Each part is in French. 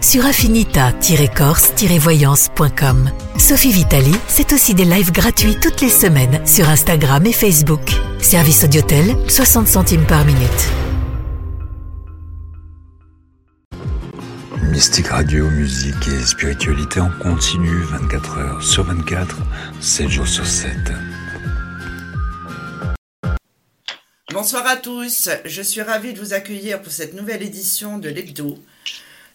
sur affinita-corse-voyance.com. Sophie Vitali, c'est aussi des lives gratuits toutes les semaines sur Instagram et Facebook. Service Audiotel, 60 centimes par minute. Mystique Radio, musique et spiritualité en continu 24 heures sur 24, 7 jours sur 7. Bonsoir à tous, je suis ravie de vous accueillir pour cette nouvelle édition de l'Hebdo.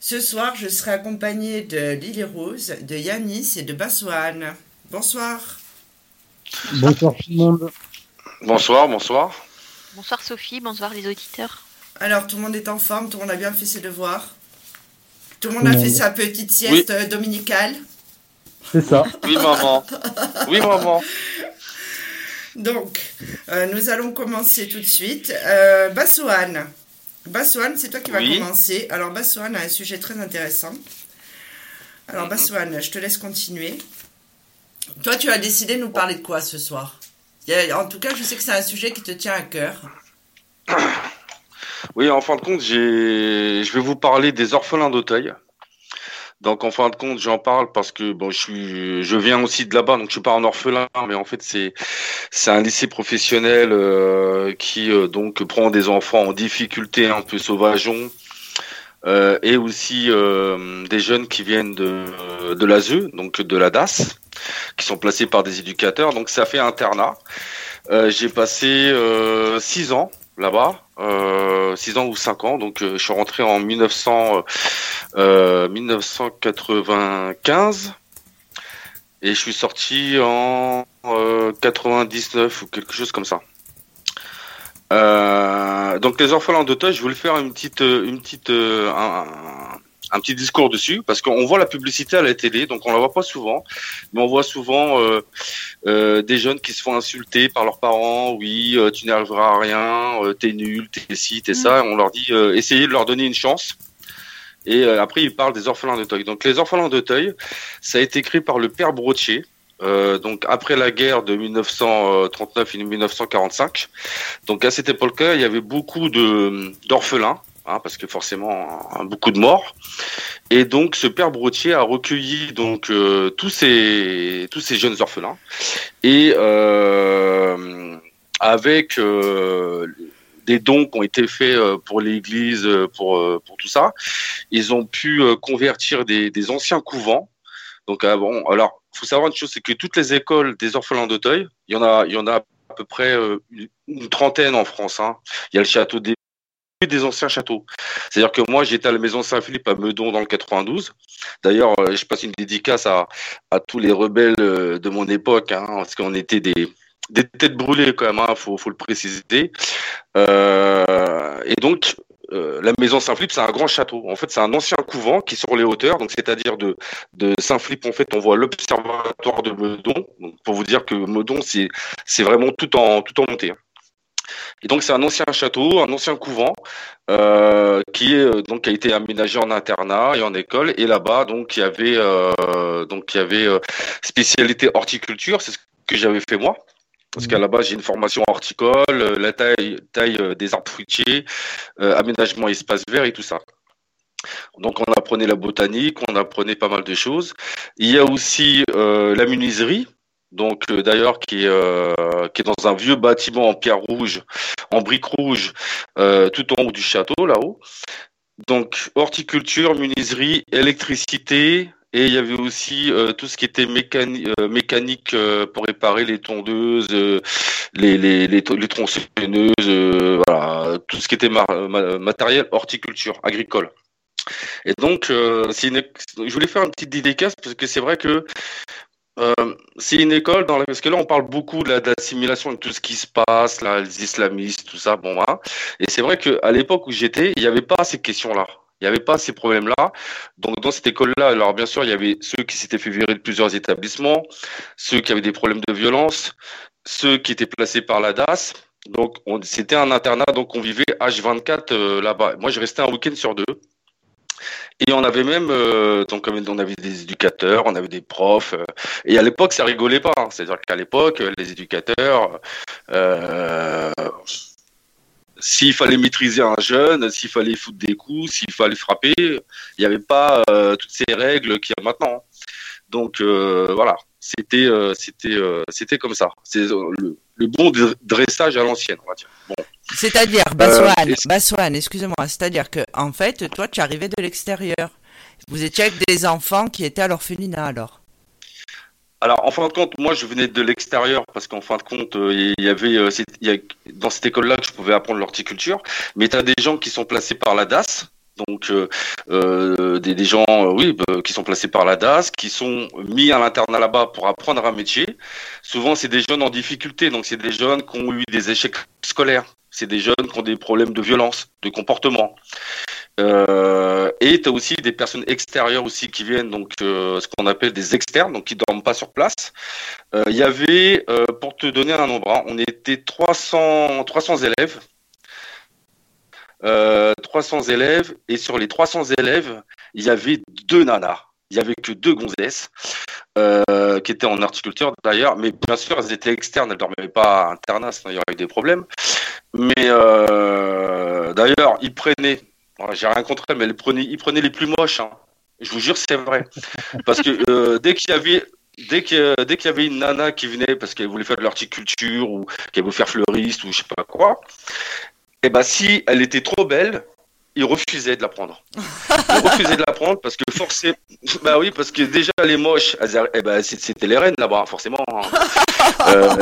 Ce soir, je serai accompagnée de Lily Rose, de Yanis et de Bassoane. Bonsoir. Bonsoir tout le monde. Bonsoir, bonsoir. Bonsoir Sophie, bonsoir les auditeurs. Alors, tout le monde est en forme, tout le monde a bien fait ses devoirs. Tout le monde a fait sa petite sieste Oui. dominicale. C'est ça. Oui, maman. Oui, maman. Donc, euh, nous allons commencer tout de suite. Euh, Bassoane. Bassoane, c'est toi qui vas Oui. commencer. Alors, Bassoane a un sujet très intéressant. Alors, Mhm. Bassoane, je te laisse continuer. Toi, tu as décidé de nous parler de quoi ce soir? En tout cas, je sais que c'est un sujet qui te tient à cœur. Oui, en fin de compte, j'ai, je vais vous parler des orphelins d'Auteuil. Donc, en fin de compte, j'en parle parce que bon, je suis, je viens aussi de là-bas, donc je suis pas un orphelin, mais en fait, c'est, c'est un lycée professionnel euh, qui euh, donc prend des enfants en difficulté un peu sauvageons. euh, et aussi euh, des jeunes qui viennent de, de l'ASE, donc de la DAS, qui sont placés par des éducateurs. Donc ça fait internat. Euh, j'ai passé euh, six ans là-bas, euh, six ans ou cinq ans. Donc euh, je suis rentré en 1900, euh, 1995 et je suis sorti en euh, 99 ou quelque chose comme ça. Euh, donc les orphelins d'Auteuil, je voulais faire une petite, euh, une petite, euh, un petit discours dessus parce qu'on voit la publicité à la télé, donc on la voit pas souvent, mais on voit souvent euh, euh, des jeunes qui se font insulter par leurs parents. Oui, euh, tu n'arriveras à rien, t'es nul, t'es ci, t'es ça. Et on leur dit, essayez de leur donner une chance. Et après, ils parlent des orphelins d'Auteuil. Donc les orphelins d'Auteuil, ça a été créé par le père Brotier. Euh, donc après la guerre de 1939 et 1945. Donc à cette époque-là, il y avait beaucoup de d'orphelins, hein, parce que forcément beaucoup de morts. Et donc ce père Brotier a recueilli donc euh, tous ces tous ces jeunes orphelins et euh, avec euh, des dons qui ont été faits euh, pour l'Église, euh, pour euh, pour tout ça, ils ont pu convertir des, des anciens couvents. Donc ah bon, alors faut savoir une chose, c'est que toutes les écoles des orphelins d'Auteuil, il y en a il y en a à peu près une trentaine en France. Hein. Il y a le château des des anciens châteaux. C'est-à-dire que moi, j'étais à la maison Saint-Philippe à Meudon dans le 92. D'ailleurs, euh, je passe une dédicace à, à tous les rebelles euh, de mon époque, hein, parce qu'on était des, des têtes brûlées quand même, hein, faut, faut le préciser. Euh, et donc, euh, la maison Saint-Philippe, c'est un grand château. En fait, c'est un ancien couvent qui est sur les hauteurs. Donc, c'est-à-dire de, de Saint-Philippe, en fait, on voit l'observatoire de Meudon. Donc, pour vous dire que Meudon, c'est, c'est vraiment tout en, tout en montée. hein. Et donc c'est un ancien château, un ancien couvent euh, qui est euh, donc a été aménagé en internat et en école. Et là-bas donc il y avait euh, donc il y avait euh, spécialité horticulture, c'est ce que j'avais fait moi. Parce qu'à la base, j'ai une formation horticole, euh, la taille, taille euh, des arbres fruitiers, aménagement espace vert et tout ça. Donc on apprenait la botanique, on apprenait pas mal de choses. Il y a aussi la menuiserie, donc euh, d'ailleurs qui est euh, qui est dans un vieux bâtiment en pierre rouge, en briques rouges, euh, tout en haut du château là-haut. Donc horticulture, menuiserie, électricité. Et il y avait aussi euh, tout ce qui était mécani- mécanique pour réparer les tondeuses, les, les, les, tronçonneuses, voilà, tout ce qui était ma- ma- matériel horticulture, agricole. Et donc, je voulais faire une petite dédicace parce que c'est vrai que euh, c'est une école dans la... parce que là on parle beaucoup de la- de l'assimilation de tout ce qui se passe, là, les islamistes, tout ça, bon, hein. Et c'est vrai que à l'époque où j'étais, il n'y avait pas ces questions-là. Il n'y avait pas ces problèmes-là. Donc dans cette école-là, alors bien sûr, il y avait ceux qui s'étaient fait virer de plusieurs établissements, ceux qui avaient des problèmes de violence, ceux qui étaient placés par la DAS. Donc c'était un internat, donc on vivait H24 euh, là-bas. Moi, je restais un week-end sur deux. Et on avait même, euh, donc on avait des éducateurs, on avait des profs. Euh, et à l'époque, ça rigolait pas. hein. C'est-à-dire qu'à l'époque, les éducateurs, euh, s'il fallait maîtriser un jeune, s'il fallait foutre des coups, s'il fallait frapper, il n'y avait pas toutes ces règles qu'il y a maintenant. Donc voilà, c'était c'était c'était comme ça. C'est le, le bon dr- dressage à l'ancienne, on va dire. Bon. C'est-à-dire, Baswan, Euh, Baswan, excusez-moi, c'est-à-dire que, en fait, toi, tu arrivais de l'extérieur. Vous étiez avec des enfants qui étaient à l'orphelinat, alors. Alors, en fin de compte, moi, je venais de l'extérieur parce qu'en fin de compte, euh, il y avait, euh, c'est- il y a- dans cette école-là que je pouvais apprendre l'horticulture. Mais tu as des gens qui sont placés par la DAS, donc euh, des, des gens, oui, bah, qui sont placés par la DAS, qui sont mis à l'internat là-bas pour apprendre un métier. Souvent, c'est des jeunes en difficulté, donc c'est des jeunes qui ont eu des échecs scolaires. C'est des jeunes qui ont des problèmes de violence, de comportement. Euh, et tu as aussi des personnes extérieures aussi qui viennent, donc euh, ce qu'on appelle des externes, donc qui dorment pas sur place. Euh, Il y avait, euh, pour te donner un nombre, hein, on était 300, 300 élèves. Euh, 300 élèves, et sur les 300 élèves, il y avait deux nanas. Il y avait que deux gonzesses euh, qui étaient en horticulture d'ailleurs, mais bien sûr elles étaient externes, elles dormaient pas à internat, sinon il y aurait eu des problèmes. Mais euh, d'ailleurs, ils prenaient, bon, j'ai rien contre elles, mais ils prenaient les plus moches. hein. Je vous jure, c'est vrai. Parce que euh, dès qu'il y avait qu'il y avait une nana qui venait parce qu'elle voulait faire de l'horticulture ou qu'elle voulait faire fleuriste ou je sais pas quoi, et ben si elle était trop belle, ils refusaient de la prendre. Ils refusaient de la prendre parce que forcément, bah oui, parce que déjà les moches, eh ben, c'était les reines là-bas, forcément. hein. Euh,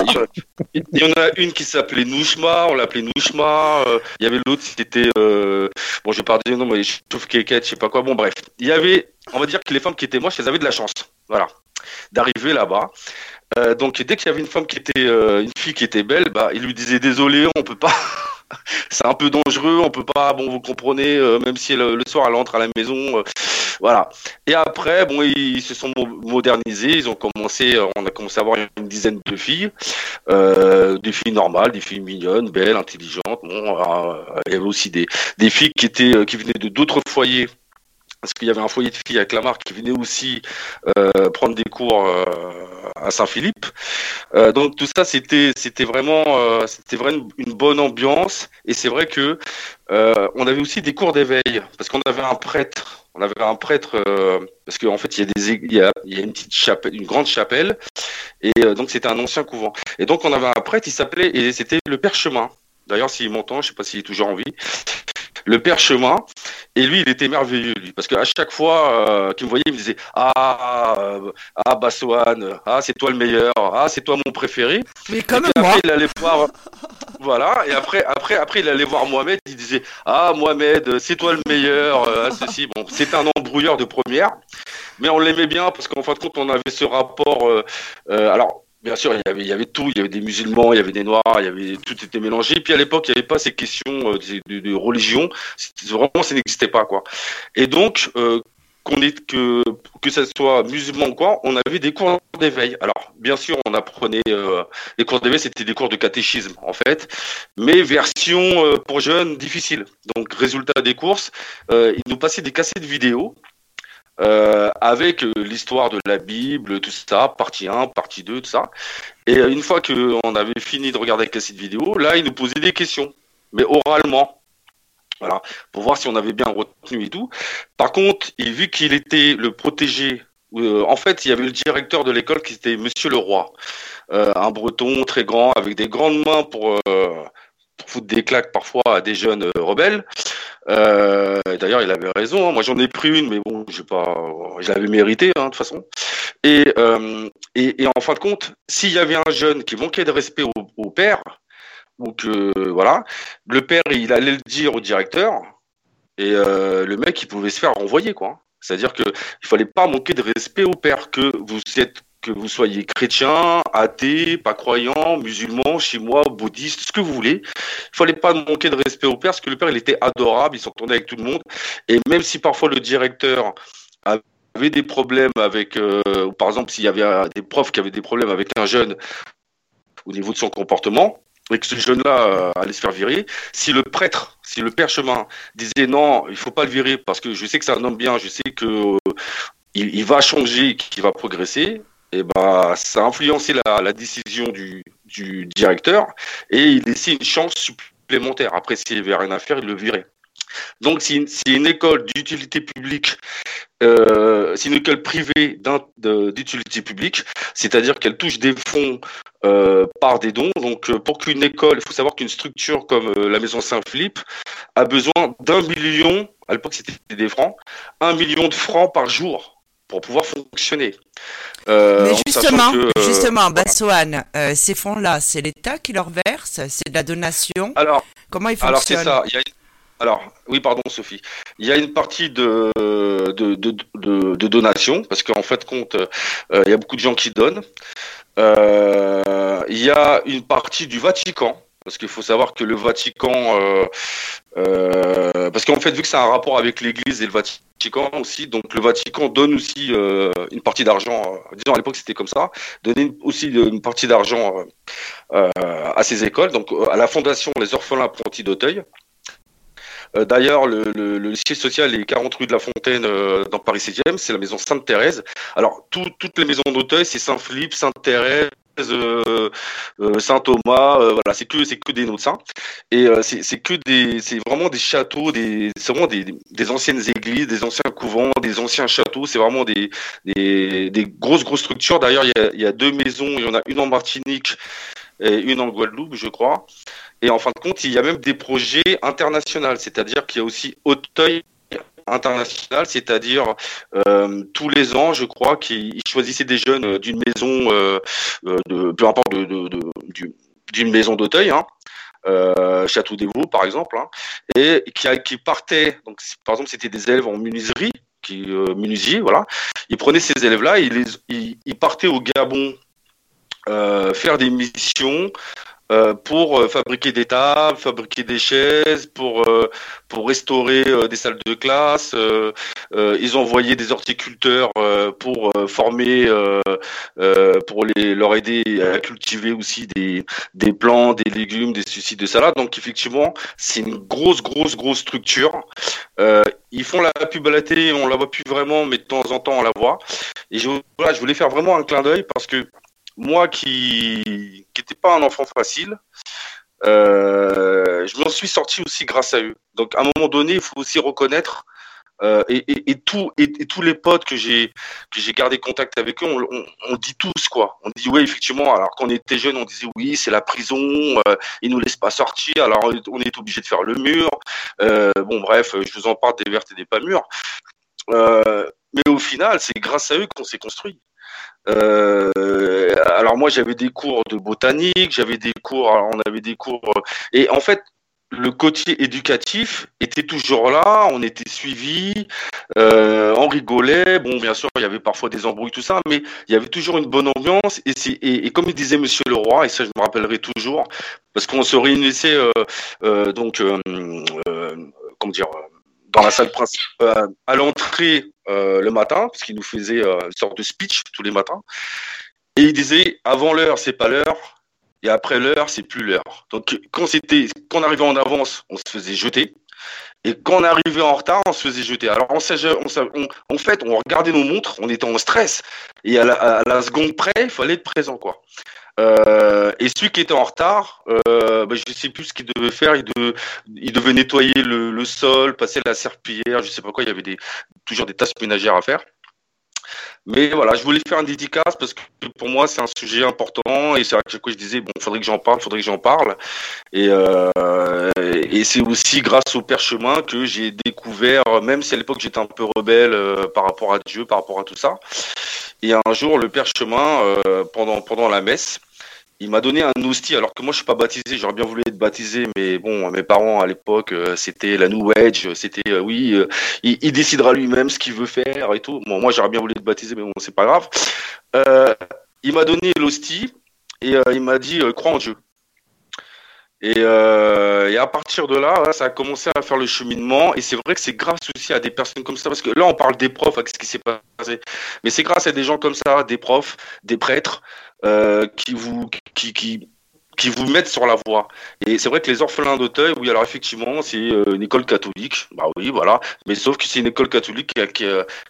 il y en a une qui s'appelait Nouchma, on l'appelait Nouchma. euh, Il y avait l'autre, c'était euh, bon, je vais pas dire non, mais Chouf Kékette, je sais pas quoi. Bon, bref, il y avait, on va dire que les femmes qui étaient moches, elles avaient de la chance, voilà, d'arriver là-bas. Donc dès qu'il y avait une femme qui était, une fille qui était belle, bah, il lui disait désolé, on peut pas. C'est un peu dangereux, on peut pas. Bon, vous comprenez, euh, même si le, soir elle entre à la maison, euh, voilà. Et après, bon, ils, se sont mo- modernisés. Ils ont commencé, euh, on a commencé à avoir une dizaine de filles, des filles normales, des filles mignonnes, belles, intelligentes. Bon, il y avait aussi des, filles qui venaient de d'autres foyers. Parce qu'il y avait un foyer de filles à Clamart qui venait aussi euh, prendre des cours euh, à Saint-Philippe. Euh, donc tout ça, c'était c'était vraiment euh, c'était vraiment une, bonne ambiance. Et c'est vrai que euh, on avait aussi des cours d'éveil parce qu'on avait un prêtre. On avait un prêtre euh, parce qu'en fait il y a des il y a, il y a une petite chapelle, une grande chapelle et donc c'était un ancien couvent. Et donc on avait un prêtre, il s'appelait et c'était le Père Chemin. D'ailleurs s'il m'entend, je sais pas s'il est toujours en vie. Le Père Chemin et lui il était merveilleux lui parce qu'à chaque fois euh, qu'il me voyait il me disait ah euh, ah Bassoane ah c'est toi le meilleur ah c'est toi mon préféré Mais et puis moi. après, il allait voir. Voilà, et après, après, après, il allait voir Mohamed, il disait Ah, Mohamed, c'est toi le meilleur, euh, ah, ceci. Bon, c'est un embrouilleur de première, mais on l'aimait bien parce qu'en fin de compte, on avait ce rapport. alors, bien sûr, il y, avait, il y avait tout, il y avait des musulmans, il y avait des noirs, il y avait tout était mélangé. Puis à l'époque, il n'y avait pas ces questions euh, de, religion, vraiment, ça n'existait pas, quoi. Et donc, euh, qu'on est que que ça soit musulman ou quoi, on avait des cours d'éveil. Alors, bien sûr, on apprenait euh, les cours d'éveil, c'était des cours de catéchisme en fait, mais version euh, pour jeunes difficile. Donc, résultat des courses, euh, ils nous passaient des cassettes vidéo euh, avec euh, l'histoire de la Bible, tout ça, partie 1, partie 2, tout ça. Et euh, une fois qu'on avait fini de regarder la cassette vidéo, là, ils nous posaient des questions, mais oralement. Voilà, pour voir si on avait bien retenu et tout. Par contre, il, vu qu'il était le protégé, euh, en fait, il y avait le directeur de l'école qui était Monsieur Leroy, euh, un breton très grand, avec des grandes mains pour, euh, pour foutre des claques parfois à des jeunes euh, rebelles. Euh, D'ailleurs, il avait raison. hein. Moi, j'en ai pris une, mais bon, j'ai pas, je l'avais mérité hein, de toute façon. Et, euh, et, et en fin de compte, s'il y avait un jeune qui manquait de respect au, au père, que voilà, le père, il allait le dire au directeur, et euh, le mec, il pouvait se faire renvoyer, quoi. C'est-à-dire que il fallait pas manquer de respect au père, que vous êtes que vous soyez chrétien, athée, pas croyant, musulman, chinois, bouddhiste, ce que vous voulez. Il fallait pas manquer de respect au père, parce que le père, il était adorable, il s'entendait avec tout le monde. Et même si parfois le directeur avait des problèmes avec, euh, par exemple, s'il y avait des profs qui avaient des problèmes avec un jeune au niveau de son comportement, et que ce jeune-là euh, allait se faire virer, si le prêtre, si le père chemin disait non, il faut pas le virer parce que je sais que c'est un homme bien, je sais que euh, il, va changer, qu'il va progresser, et eh ben ça a influencé la, décision du, directeur et il laissait une chance supplémentaire. Après, s'il avait rien à faire, il le virait. Donc, si, une école d'utilité publique, euh, c'est une école privée d'utilité publique, c'est-à-dire qu'elle touche des fonds euh, par des dons. Donc, euh, pour qu'une école, il faut savoir qu'une structure comme euh, la Maison Saint-Philippe a besoin d'un million, à l'époque c'était des francs, un million de francs par jour pour pouvoir fonctionner. Euh, Mais justement, justement, Bassoane, ces fonds-là, c'est l'État qui leur verse, c'est de la donation. Alors, comment ils fonctionnent Alors c'est ça. Alors, oui, pardon, Sophie. Il y a une partie de, de, de, donation, parce qu'en fait, compte, euh, il y a beaucoup de gens qui donnent. Euh, il y a une partie du Vatican, parce qu'il faut savoir que le Vatican, euh, parce qu'en fait, vu que c'est un rapport avec l'Église et le Vatican aussi, donc le Vatican donne aussi une partie d'argent, disons à l'époque c'était comme ça, donner aussi une partie d'argent à ces écoles, donc à la fondation Les Orphelins Apprentis d'Auteuil. Euh, d'ailleurs, le, le, siège social est 40 rue de la Fontaine euh, dans Paris 7e, c'est la maison Sainte-Thérèse. Alors, toutes les maisons d'Auteuil, c'est Saint-Philippe, Sainte-Thérèse, euh, Saint Thomas, voilà, c'est que c'est que des noms de saints et c'est que des c'est vraiment des châteaux, des c'est vraiment des, des, anciennes églises, des anciens couvents, des anciens châteaux. C'est vraiment des, des, des grosses grosses structures. D'ailleurs, il y a, y a deux maisons, il y en a une en Martinique et une en Guadeloupe, je crois. Et en fin de compte, il y a même des projets internationaux, c'est-à-dire qu'il y a aussi Auteuil international, c'est-à-dire euh, tous les ans, je crois, qu'ils choisissaient des jeunes d'une maison, euh, euh, peu importe, d'une maison d'Auteuil, hein, Château des Vaux par exemple, hein, et qui, partaient, par exemple c'était des élèves en menuiserie, qui voilà, ils prenaient ces élèves-là, ils partaient au Gabon faire des missions euh, pour euh, fabriquer des tables, fabriquer des chaises, pour euh, pour restaurer des salles de classe. ils ont envoyé des horticulteurs pour former, pour les leur aider à cultiver aussi des des plants, des légumes, des suicides de salade. Donc effectivement, c'est une grosse grosse grosse structure. ils font la pub à la télé, on la voit plus vraiment, mais de temps en temps on la voit. Et je, voilà, je voulais faire vraiment un clin d'œil parce que moi qui n'étais pas un enfant facile, euh, je m'en suis sorti aussi grâce à eux. Donc à un moment donné, il faut aussi reconnaître euh, et, tous les potes que j'ai gardé contact avec eux, on, dit tous quoi. On dit oui effectivement. Alors qu'on était jeunes, on disait oui c'est la prison, euh, ils nous laissent pas sortir. Alors on est obligé de faire le mur. Euh, bon bref, je vous en parle des vertes et des pas mûres. Euh, mais au final, c'est grâce à eux qu'on s'est construit. Euh, alors moi j'avais des cours de botanique, j'avais des cours, on avait des cours et en fait le côté éducatif était toujours là, on était suivi, euh, on rigolait. Bon, bien sûr, il y avait parfois des embrouilles, tout ça, mais il y avait toujours une bonne ambiance. Et, comme disait Monsieur le Roi, et ça je me rappellerai toujours, parce qu'on se réunissait euh, euh, donc, euh, euh, comment dire, dans la salle principale, à l'entrée euh, le matin, parce qu'il nous faisait euh, une sorte de speech tous les matins. Et il disait avant l'heure, c'est pas l'heure, et après l'heure, c'est plus l'heure. Donc quand c'était, quand on arrivait en avance, on se faisait jeter. Et quand on arrivait en retard, on se faisait jeter. Alors, en fait, on regardait nos montres, on était en stress. Et à la, à la seconde près, il fallait être présent, quoi. Euh, et celui qui était en retard, euh, bah, je sais plus ce qu'il devait faire. Il, devait nettoyer le, sol, passer la serpillière, je sais pas quoi. Il y avait des, toujours des tâches ménagères à faire. Mais voilà, je voulais faire un dédicace parce que pour moi c'est un sujet important et c'est à chaque je disais bon, faudrait que j'en parle, faudrait que j'en parle. Et, euh, et c'est aussi grâce au Père Chemin que j'ai découvert, même si à l'époque j'étais un peu rebelle euh, par rapport à Dieu, par rapport à tout ça. Et un jour, le Père Chemin, euh, pendant pendant la messe, il m'a donné un hostie, alors que moi je suis pas baptisé, j'aurais bien voulu être baptisé, mais bon, mes parents à l'époque, euh, c'était la New Age, c'était euh, oui, euh, il, décidera lui-même ce qu'il veut faire et tout. Bon, moi j'aurais bien voulu être baptisé, mais bon, c'est pas grave. il m'a donné l'hostie et il m'a dit crois en Dieu. Et, et, à partir de là, ça a commencé à faire le cheminement. Et c'est vrai que c'est grâce aussi à des personnes comme ça, parce que là, on parle des profs, avec ce qui s'est passé. Mais c'est grâce à des gens comme ça, des profs, des prêtres, euh, qui vous, qui, qui, qui vous mettent sur la voie. Et c'est vrai que les orphelins d'Auteuil, oui, alors effectivement, c'est euh, une école catholique, bah oui, voilà, mais sauf que c'est une école catholique qui, qui,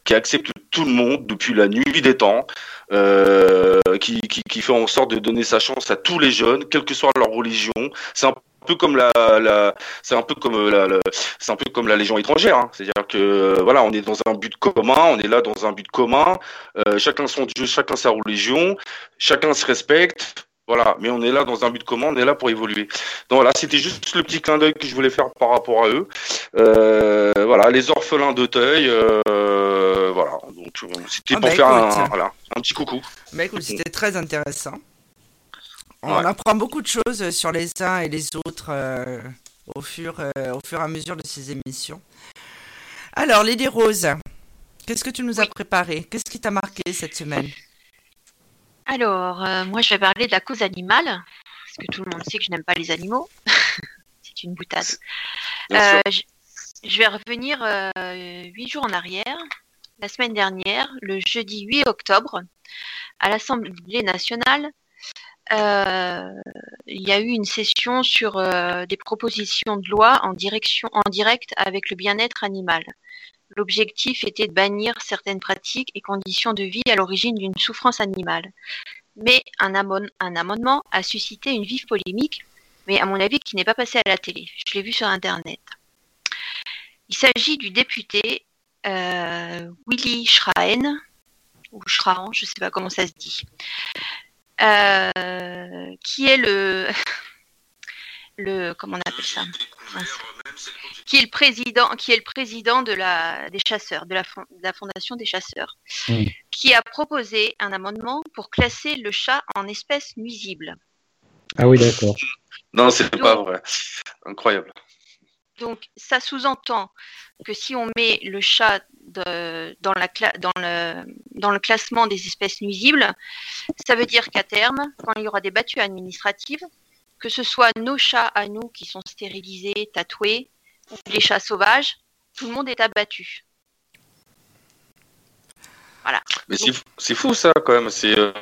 qui, accepte tout le monde depuis la nuit des temps, euh, qui, qui, qui, fait en sorte de donner sa chance à tous les jeunes, quelle que soit leur religion. C'est un peu comme la, la c'est un peu comme la, la c'est un peu comme la légion étrangère hein. c'est-à-dire que voilà on est dans un but commun on est là dans un but commun euh, chacun son dieu chacun sa religion chacun se respecte voilà, mais on est là dans un but commun, on est là pour évoluer. Donc voilà, c'était juste le petit clin d'œil que je voulais faire par rapport à eux. Euh, voilà, les orphelins d'Auteuil, euh, voilà. Donc c'était Ah, pour bah, faire un, écoute. voilà, un petit coucou. Bah écoute, c'était très intéressant. On Ouais. apprend beaucoup de choses sur les uns et les autres euh, au, fur, euh, au fur et à mesure de ces émissions. Alors, Lily Rose, qu'est-ce que tu nous as préparé? Qu'est-ce qui t'a marqué cette semaine? Alors, euh, moi, je vais parler de la cause animale, parce que tout le monde sait que je n'aime pas les animaux. C'est une boutade. Euh, je, je vais revenir euh, huit jours en arrière. La semaine dernière, le jeudi 8 octobre, à l'Assemblée nationale, euh, il y a eu une session sur euh, des propositions de loi en, direction, en direct avec le bien-être animal. L'objectif était de bannir certaines pratiques et conditions de vie à l'origine d'une souffrance animale. Mais un amendement a suscité une vive polémique, mais à mon avis qui n'est pas passé à la télé. Je l'ai vu sur Internet. Il s'agit du député euh, Willy Schraen, ou Schraen, je ne sais pas comment ça se dit, euh, qui est le, le, comment on appelle ça? Qui est le président, qui est le président de la, des chasseurs, de la, fon- de la fondation des chasseurs, qui a proposé un amendement pour classer le chat en espèce nuisible. Ah oui, d'accord. Non, c'est pas vrai. Incroyable. Donc, ça sous-entend que si on met le chat de- dans, la cla- dans, le, dans le classement des espèces nuisibles, ça veut dire qu'à terme, quand il y aura des battues administratives, que ce soit nos chats à nous qui sont stérilisés, tatoués, ou les chats sauvages, tout le monde est abattu. Mais c'est fou- ça quand même. Euh,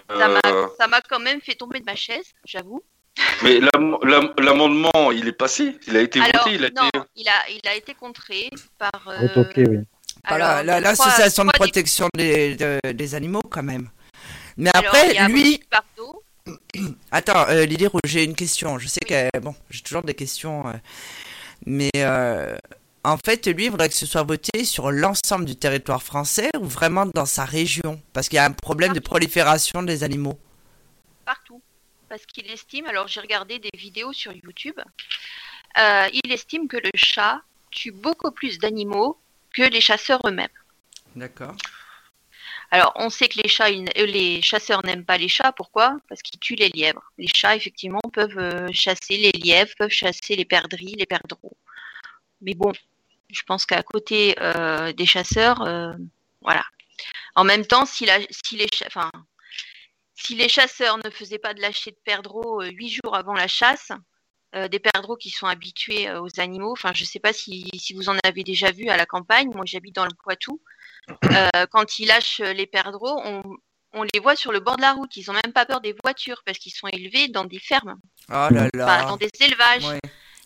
Ça m'a- quand même fait tomber de ma chaise, j'avoue. Mais l'am- l'am- l'amendement, il est passé. Il a été Alors, voté. Il a non, été. il a, il a été contré par. euh, Retoqué, oui. Alors, la- L'association de protection des, de- des animaux, quand même. Mais Alors, après, il lui. Attends, euh, Lily Rouge, j'ai une question. Je sais que. Bon, j'ai toujours des questions. euh, mais. euh, en fait, lui, il voudrait que ce soit voté sur l'ensemble du territoire français ou vraiment dans sa région? Parce qu'il y a un problème de prolifération des animaux. partout. Parce qu'il estime, alors j'ai regardé des vidéos sur YouTube, euh, il estime que le chat tue beaucoup plus d'animaux que les chasseurs eux-mêmes. D'accord. Alors on sait que les, chats, ils euh, les chasseurs n'aiment pas les chats, pourquoi? Parce qu'ils tuent les lièvres. Les chats, effectivement, peuvent euh, chasser les lièvres, peuvent chasser les perdrix, les perdreaux. Mais bon, je pense qu'à côté euh, des chasseurs, euh, voilà. En même temps, si, la, si les cha- enfin, si les chasseurs ne faisaient pas de lâcher de perdreaux euh, huit jours avant la chasse, euh, des perdreaux qui sont habitués euh, aux animaux, enfin je ne sais pas si, si vous en avez déjà vu à la campagne, moi j'habite dans le Poitou, Euh, quand ils lâchent les perdreaux, on, on les voit sur le bord de la route, ils n'ont même pas peur des voitures parce qu'ils sont élevés dans des fermes, Oh là enfin, là. dans des élevages. Ouais.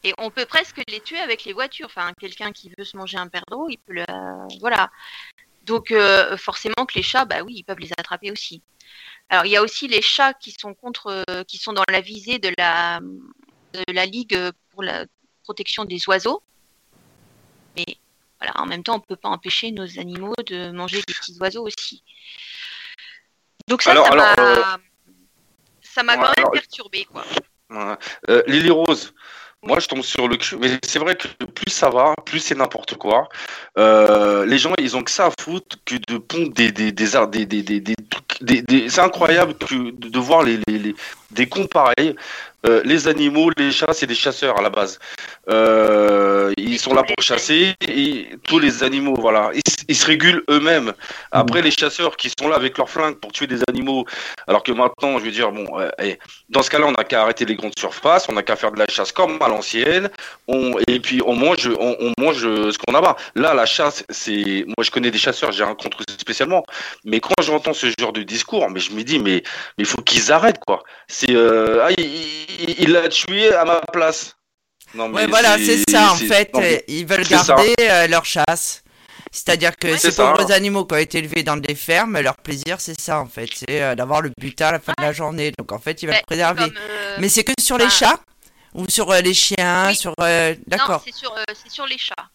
Et on peut presque les tuer avec les voitures. Enfin, quelqu'un qui veut se manger un perdreau, il peut le. Voilà. Donc, forcément que les chats, bah oui, ils peuvent les attraper aussi. Alors, il y a aussi les chats qui sont contre, qui sont dans la visée de la, de la Ligue pour la protection des oiseaux. Mais voilà, en même temps, on ne peut pas empêcher nos animaux de manger des petits oiseaux aussi. Donc ça, Alors- ça m'a, alors, euh, ça m'a ouais, quand même perturbé, quoi. Euh, Lily Rose, moi je tombe sur le cul, mais c'est vrai que plus ça va, plus c'est n'importe quoi. Euh, les gens, ils ont que ça à foutre que de pondre des des des des des des, des trucs, c'est incroyable de voir les, les, les des cons pareils. Euh, les animaux, les chats, c'est des chasseurs à la base. Euh, ils sont là pour chasser et tous les animaux, voilà. Ils, se régulent eux-mêmes. Après, les chasseurs qui sont là avec leurs flingues pour tuer des animaux, alors que maintenant, je veux dire, bon, eh, dans ce cas-là, on n'a qu'à arrêter les grandes surfaces, on n'a qu'à faire de la chasse comme à l'ancienne, et puis on mange, on, mange ce qu'on a Là, la chasse, c'est, moi, je connais des chasseurs, j'ai rencontré spécialement, mais quand j'entends ce genre de discours, mais je me dis, mais il faut qu'ils arrêtent, quoi. C'est, euh, ah, il l'a tué à ma place. Non, mais voilà, c'est ça en fait. Ils veulent garder euh, leur chasse. C'est-à-dire que ces pauvres animaux qui ont été élevés dans des fermes, leur plaisir, c'est ça en fait, c'est euh, d'avoir le butin à la fin de la journée. Donc en fait, ils veulent préserver. Euh, mais c'est que sur les chats? Ou sur les chiens, sur d'accord. c'est sur, sur les chats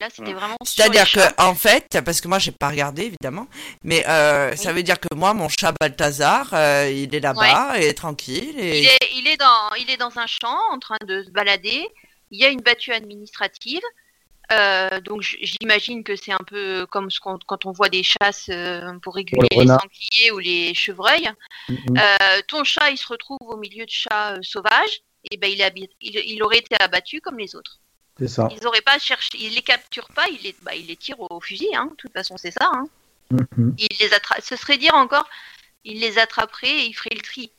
là, c'était vraiment. C'est-à-dire que, en fait, parce que moi, j'ai pas regardé évidemment, mais euh, ça veut dire que moi, mon chat Balthazar, euh, il est là-bas, et tranquille. Et... Il, est, il, est dans, il est dans un champ en train de se balader. Il y a une battue administrative. Euh, donc j'imagine que c'est un peu comme ce quand on voit des chasses pour réguler les sangliers ou les chevreuils. Mm-hmm. ton chat, il se retrouve au milieu de chats sauvages, et ben il, il, il aurait été abattu comme les autres. Ils n'auraient pas cherché, ils les capturent pas, ils les, bah, ils les tirent au fusil, hein. de toute façon c'est ça. Hein. Mhm. les ce serait dire encore, ils les attraperaient et ils feraient le tri.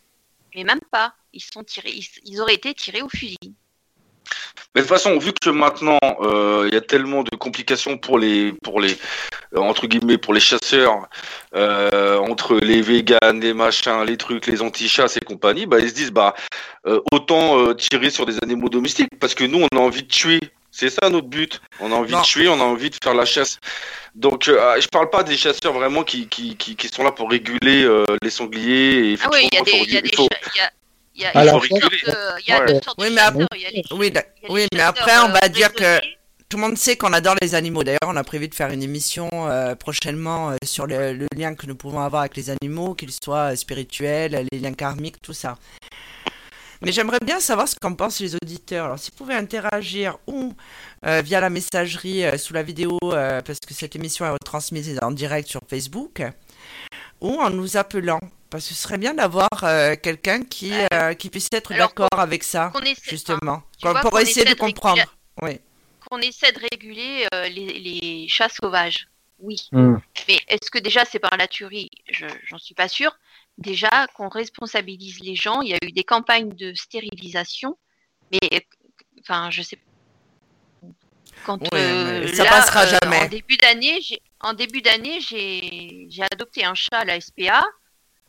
Mais même pas, ils sont tirés, ils, auraient été tirés au fusil. Mais de toute façon, vu que maintenant euh, il y a tellement de complications pour les, pour les, euh, entre guillemets, pour les chasseurs, euh, entre les véganes, les machins, les trucs, les anti-chasses et compagnie, bah ils se disent bah autant tirer sur des animaux domestiques parce que nous on a envie de tuer. C'est ça notre but. On a envie de tuer, on a envie de faire la chasse. Donc, je parle pas des chasseurs vraiment qui, qui, qui, sont là pour réguler les sangliers. Et ah oui, il y a des, y a des, il y a, deux sortes oui, mais après, oui, mais après, on va dire que tout le monde sait qu'on adore les animaux. D'ailleurs, on a prévu de faire une émission euh, prochainement euh, sur le, lien que nous pouvons avoir avec les animaux, qu'ils soient spirituels, les liens karmiques, tout ça. Mais j'aimerais bien savoir ce qu'en pensent les auditeurs. Alors, si vous pouvez interagir ou euh, via la messagerie sous la vidéo, parce que cette émission est retransmise en direct sur Facebook, ou en nous appelant parce que ce serait bien d'avoir euh, quelqu'un qui, euh, qui puisse être d'accord avec ça, justement, pour essayer de comprendre. Oui. Qu'on essaie de réguler euh, les, les, chats sauvages, oui. Hmm. Mais est-ce que déjà c'est par la tuerie J'en suis pas sûre. Déjà qu'on responsabilise les gens, il y a eu des campagnes de stérilisation, mais enfin, je sais pas. Quand ça passera jamais. En début d'année, en début d'année, j'ai adopté un chat à la SPA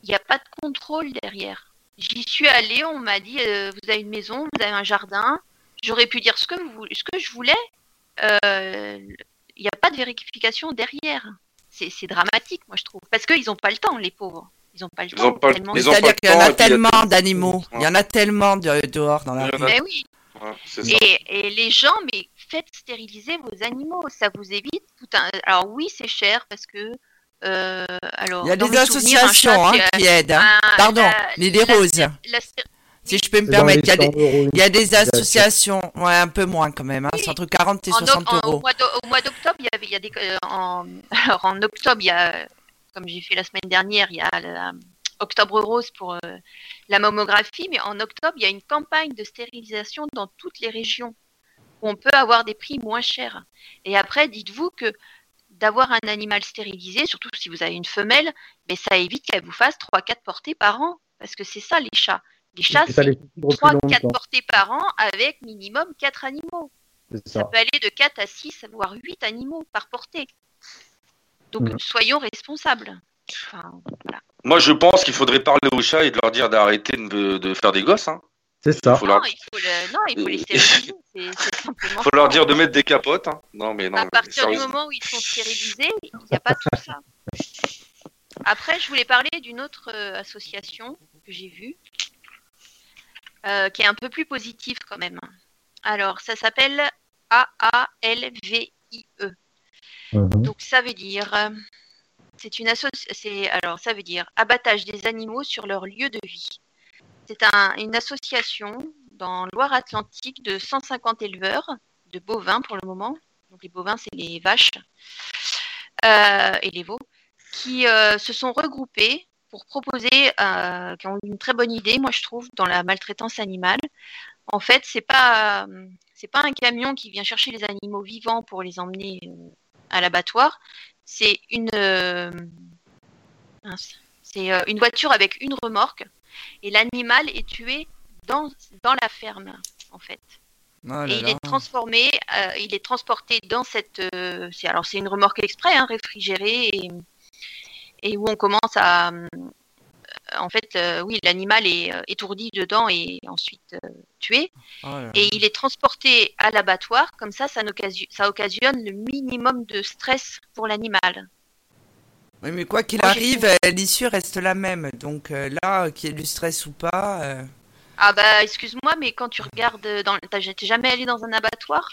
il n'y a pas de contrôle derrière. J'y suis allée, on m'a dit euh, vous avez une maison, vous avez un jardin. J'aurais pu dire ce que, vous, ce que je voulais. Euh, il n'y a pas de vérification derrière. C'est dramatique, moi je trouve. Parce qu'ils n'ont pas le temps, les pauvres. Ils n'ont pas le temps. C'est-à-dire qu'il y en a tellement d'animaux. Il y en a tellement dehors dans la rue. Mais oui. et, et, les gens, mais faites stériliser vos animaux. Ça vous évite tout un. Alors oui, c'est cher parce que euh, alors, il y a des associations hein, qui aident. Hein. Pardon, les roses. si je peux me permettre, il y, a des, associations, ouais, un peu moins quand même, hein, c'est entre 40 et 60 euros. Au mois d'octobre, il y avait, il y a des, euh, en, alors en octobre, il y a, comme j'ai fait la semaine dernière, il y a Octobre Rose pour euh, la mammographie, mais en octobre, il y a une campagne de stérilisation dans toutes les régions où on peut avoir des prix moins chers. Et après, dites-vous que d'avoir un animal stérilisé, surtout si vous avez une femelle, mais ça évite qu'elle vous fasse 3-4 portées par an. Parce que c'est ça les chats. Les chats, c'est 3-4 portées par an avec minimum 4 animaux. Ça. peut aller de 4 à 6, voire 8 animaux par portée. Donc mm. soyons responsables. Moi, je pense qu'il faudrait parler aux chats et de leur dire d'arrêter de, faire des gosses. Hein. C'est ça. Non, il faut non, il faut les stériliser. Il faut leur dire de mettre des capotes. Hein. Non, mais non. À partir du moment où ils sont stérilisés, il n'y a pas tout ça. Après, je voulais parler d'une autre euh, association que j'ai vue, euh, qui est un peu plus positive quand même. Alors, ça s'appelle A-A-L-V-I-E. Mhm. Donc, ça veut dire. Euh, c'est une association. Alors, ça veut dire abattage des animaux sur leur lieu de vie. C'est une association dans Loire-Atlantique de 150 éleveurs de bovins pour le moment. Donc les bovins, c'est les vaches euh, et les veaux qui euh, se sont regroupés pour proposer, euh, qui ont une très bonne idée, moi je trouve, dans la maltraitance animale. En fait, c'est pas c'est pas un camion qui vient chercher les animaux vivants pour les emmener à l'abattoir. C'est une c'est une voiture avec une remorque et l'animal est tué dans dans la ferme en fait. Oh là Et il là. est transformé, euh, il est transporté dans cette. euh, c'est alors c'est une remorque exprès, hein, réfrigérée et, et où on commence à. euh, en fait, oui, l'animal est étourdi dedans et ensuite tué. Oh là. Et il est transporté à l'abattoir. Comme ça, ça occasionne le minimum de stress pour l'animal. Oui, mais quoi qu'il arrive, euh, l'issue reste la même. Donc euh, là, qu'il y ait du stress ou pas. euh, Ah bah excuse-moi, mais quand tu regardes dans, t'as t'es jamais allé dans un abattoir?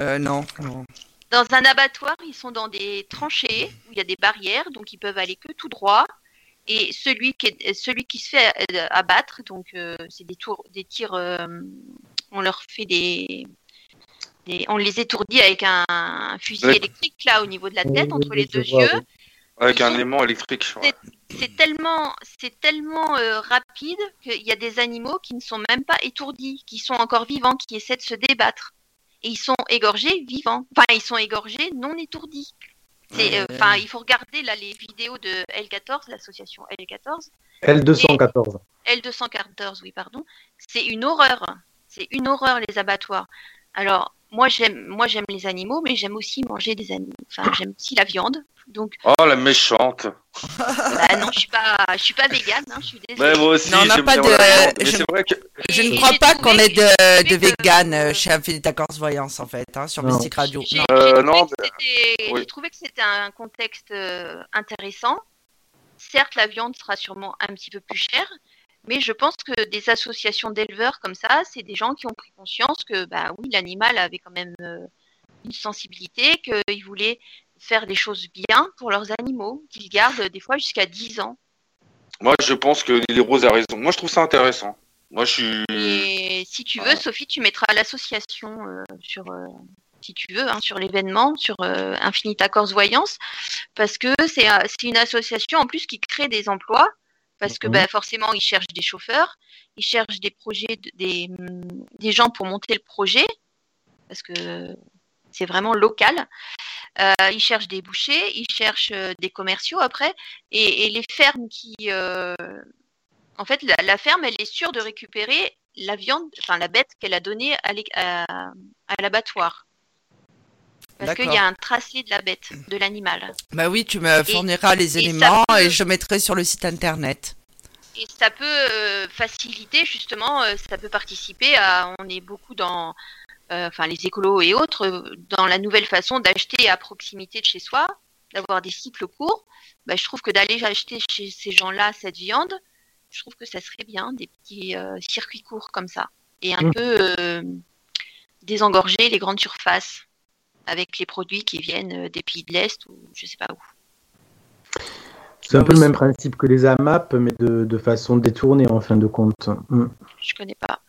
Euh, non, non. Dans un abattoir, ils sont dans des tranchées où il y a des barrières, donc ils peuvent aller que tout droit. Et celui qui, est, celui qui se fait euh, abattre, donc euh, c'est des, tours, des tirs, euh, on leur fait des, des- on les étourdit avec un, un fusil Ouais. électrique là au niveau de la tête, entre les deux yeux. Avec un aimant électrique. ouais. C'est tellement, c'est tellement euh, rapide qu'il y a des animaux qui ne sont même pas étourdis, qui sont encore vivants, qui essaient de se débattre. Et ils sont égorgés vivants. Enfin, ils sont égorgés non étourdis. C'est, euh, il faut regarder là les vidéos de L14, l'association L14, L214. L214, oui, pardon. C'est une horreur. C'est une horreur les abattoirs. Alors, moi j'aime, moi j'aime les animaux, mais j'aime aussi manger des animaux. Enfin, j'aime aussi la viande. Donc, Oh, la méchante. bah non, je suis pas, je suis pas végane. Hein, je suis désolée. Ouais, moi aussi, Non, on n'a pas de- Mais je- c'est vrai que. Je ne crois pas qu'on ait de, de que- vegan euh, chez Infinita Corse Voyance, en fait, hein, sur Non. Mystique Radio. J'ai Non. Euh, j'ai trouvé non, que c'était- oui. j'ai trouvé que c'était un contexte euh, intéressant. Certes, la viande sera sûrement un petit peu plus chère, mais je pense que des associations d'éleveurs comme ça, c'est des gens qui ont pris conscience que, bah oui, l'animal avait quand même euh, une sensibilité, qu'ils voulaient faire des choses bien pour leurs animaux, qu'ils gardent des fois jusqu'à 10 ans. Moi, je pense que Lily Rose a raison. Moi, je trouve ça intéressant. Moi, je suis. Et si tu veux. Sophie, tu mettras l'association euh, sur, euh, si tu veux, hein, sur l'événement, sur euh, Infinita Corse Voyance, parce que c'est une association en plus qui crée des emplois, parce que bah, forcément, ils cherchent des chauffeurs, ils cherchent des projets, de- des, des gens pour monter le projet, parce que c'est vraiment local. Euh, ils cherchent des bouchers, ils cherchent euh, des commerciaux après, et, et les fermes qui, euh, en fait, la, la ferme, elle est sûre de récupérer la viande, enfin la bête qu'elle a donnée à l'abattoir. Parce qu'il y a un tracé de la bête, de l'animal. Bah oui, tu me fourniras les et éléments peut- et je mettrai sur le site internet. Et ça peut euh, faciliter, justement, euh, ça peut participer à. On est beaucoup dans. euh, Enfin, les écolos et autres, dans la nouvelle façon d'acheter à proximité de chez soi, d'avoir des cycles courts. Bah, je trouve que d'aller acheter chez ces gens-là cette viande, je trouve que ça serait bien, des petits euh, circuits courts comme ça. Et un Mmh. peu euh, désengorger les grandes surfaces avec les produits qui viennent euh, des pays de l'Est ou je sais pas où. C'est un peu le même principe que les AMAP, mais de, de façon détournée en fin de compte. Mm. Je connais pas.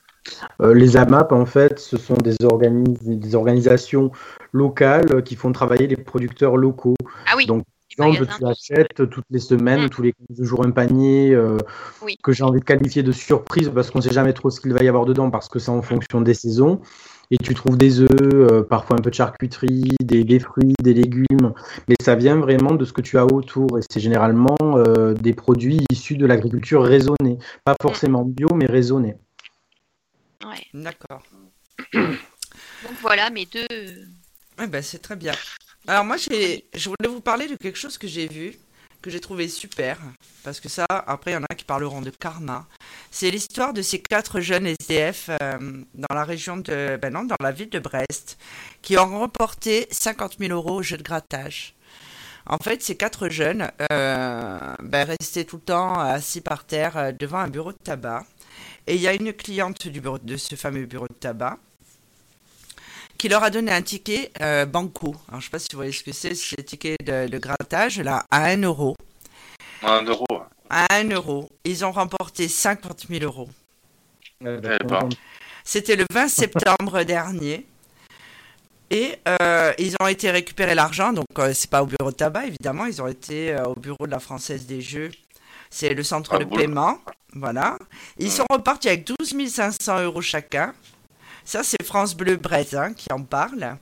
Euh, les AMAP, en fait, ce sont des, des organisations locales qui font travailler les producteurs locaux. Ah oui, Donc, exemple, magasins, tu tout ça. achètes toutes les semaines, Mm. tous les 15 jours un panier euh, Oui. que j'ai envie de qualifier de surprise parce qu'on ne sait jamais trop ce qu'il va y avoir dedans parce que c'est en fonction des saisons. Et tu trouves des œufs, euh, parfois un peu de charcuterie, des, des fruits, des légumes, mais ça vient vraiment de ce que tu as autour. Et c'est généralement euh, des produits issus de l'agriculture raisonnée. Pas forcément bio, mais raisonnée. Ouais. D'accord. Donc voilà mes deux. Ouais, bah, c'est très bien. Alors moi, je voulais vous parler de quelque chose que j'ai vu, que j'ai trouvé super, parce que ça, après, il y en a qui parleront de karma. C'est l'histoire de ces quatre jeunes SDF euh, dans la région de, ben non, dans la ville de Brest, qui ont remporté 50 000 euros au jeu de grattage. En fait, ces quatre jeunes euh, ben, restaient tout le temps assis par terre euh, devant un bureau de tabac. Et il y a une cliente du bureau, de ce fameux bureau de tabac qui leur a donné un ticket euh, banco. Alors, je ne sais pas si vous voyez ce que c'est, c'est le ticket de, de grattage, là, à 1 euro. Un euro. À 1 euro. Ils ont remporté 50 000 euros. Eh ben. C'était le 20 septembre dernier. Et euh, ils ont été récupérer l'argent. Donc, euh, c'est pas au bureau de tabac, évidemment. Ils ont été euh, au bureau de la Française des Jeux C'est le centre Ah, de paiement. Voilà. Ils sont repartis avec 12 500 euros chacun. Ça, c'est France Bleu Brest hein, qui en parle.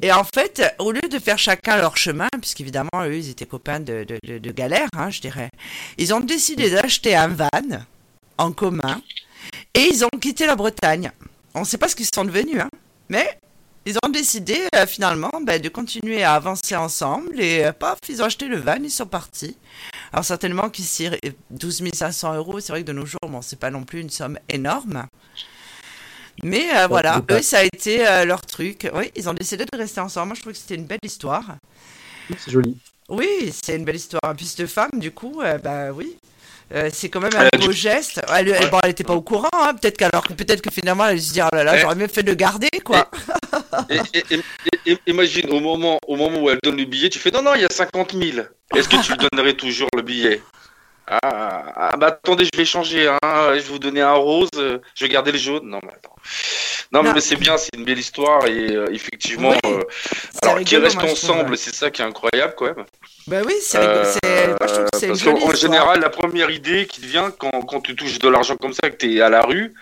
Et en fait, au lieu de faire chacun leur chemin, puisqu'évidemment, eux, ils étaient copains de, de, galère, hein, je dirais, ils ont décidé d'acheter un van en commun et ils ont quitté la Bretagne. On ne sait pas ce qu'ils sont devenus, hein, mais ils ont décidé euh, finalement ben, de continuer à avancer ensemble et euh, paf, ils ont acheté le van, ils sont partis. Alors certainement qu'ici, euh, 12 500 euros, c'est vrai que de nos jours, bon, c'est pas non plus une somme énorme. Mais euh, voilà, eux, ça a été euh, leur truc. Oui, ils ont décidé de rester ensemble. Moi, je trouve que c'était une belle histoire. C'est joli. Oui, c'est une belle histoire. Puis cette femme, du coup, euh, bah oui. Euh, c'est quand même un beau geste. Elle, elle, bon, elle était pas au courant, hein. peut-être qu'alors que peut-être que finalement elle se dit oh là là, Ouais. j'aurais mieux fait de le garder quoi. Et, et- et- et- imagine, au moment, au moment où elle donne le billet, tu fais non, non, il y a 50 000. Est-ce que tu donnerais toujours le billet? Ah, ah, bah attendez, je vais changer. Hein. Je vais vous donner un rose, euh, je vais garder le jaune. Non, mais attends. Non, Non. mais c'est bien, c'est une belle histoire et euh, effectivement, Oui, euh, alors qu'ils restent ensemble, c'est ça qui est incroyable quand même. Bah oui, c'est. Euh, parce qu'en général, la première idée qui te vient quand, quand tu touches de l'argent comme ça, que tu es à la rue,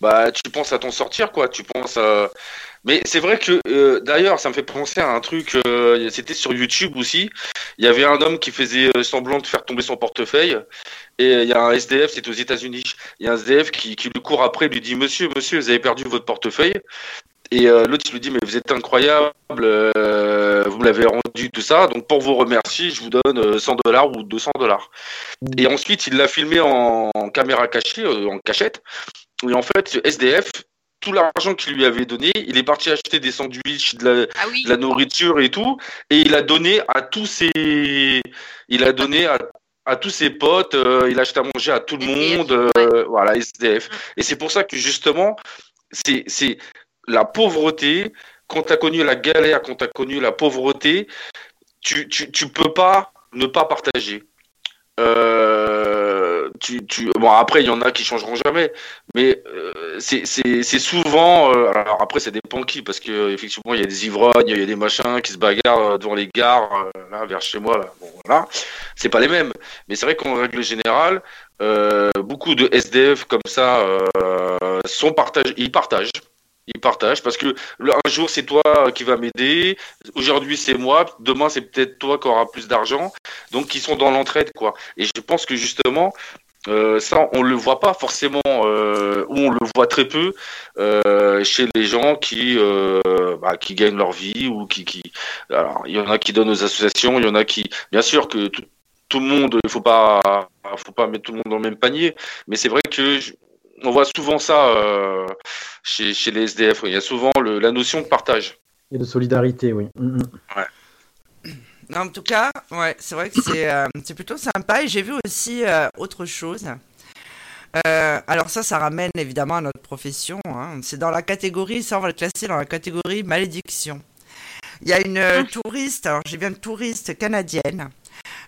bah tu penses à t'en sortir, quoi. Tu penses à... Mais c'est vrai que, euh, d'ailleurs, ça me fait penser à un truc, euh, c'était sur YouTube aussi. Il y avait un homme qui faisait euh, semblant de faire tomber son portefeuille. Et euh, il y a un SDF, c'était aux États-Unis. Il y a un SDF qui, qui lui court après, lui dit Monsieur, monsieur, vous avez perdu votre portefeuille. Et euh, l'autre, il lui dit Mais vous êtes incroyable, euh, vous me l'avez rendu, tout ça. Donc pour vous remercier, je vous donne euh, 100 dollars ou 200 dollars. Et ensuite, il l'a filmé en, en caméra cachée, euh, en cachette. Et en fait, SDF, tout l'argent qu'il lui avait donné, il est parti acheter des sandwichs, de la, Ah oui. de la nourriture et tout, et il a donné à tous ses, il a donné à, à tous ses potes, euh, il a acheté à manger à tout le SDF, monde, euh, voilà SDF. Et c'est pour ça que justement, c'est c'est la pauvreté. Quand tu as connu la galère, quand tu as connu la pauvreté, tu, tu, tu peux pas ne pas partager. Euh, bon après il y en a qui changeront jamais, mais euh, c'est souvent. euh, alors après ça dépend qui, parce que effectivement il y a des ivrognes, il y a des machins qui se bagarrent euh, devant les gares, là vers chez moi. Bon voilà, c'est pas les mêmes. Mais c'est vrai qu'en règle générale, beaucoup de SDF comme ça sont ils partagent. Ils partagent parce que un jour c'est toi qui va m'aider, aujourd'hui c'est moi, demain c'est peut-être toi qui auras plus d'argent, donc ils sont dans l'entraide quoi. Et je pense que justement euh, ça on le voit pas forcément euh, ou on le voit très peu euh, chez les gens qui bah, qui gagnent leur vie ou qui qui alors il y en a qui donnent aux associations, il y en a qui bien sûr que tout, le monde il faut pas faut pas mettre tout le monde dans le même panier, mais c'est vrai que on voit souvent ça euh, chez, chez les SDF. Il y a souvent le- la notion de partage. Et de solidarité, oui. Mm, mm. Non, en tout cas, ouais, c'est vrai que c'est euh, c'est plutôt sympa. Et j'ai vu aussi euh, autre chose. Euh, alors ça, ça ramène évidemment à notre profession. hein. C'est dans la catégorie, ça on va le classer dans la catégorie malédiction. Il y a une euh, touriste, alors j'ai bien une touriste canadienne,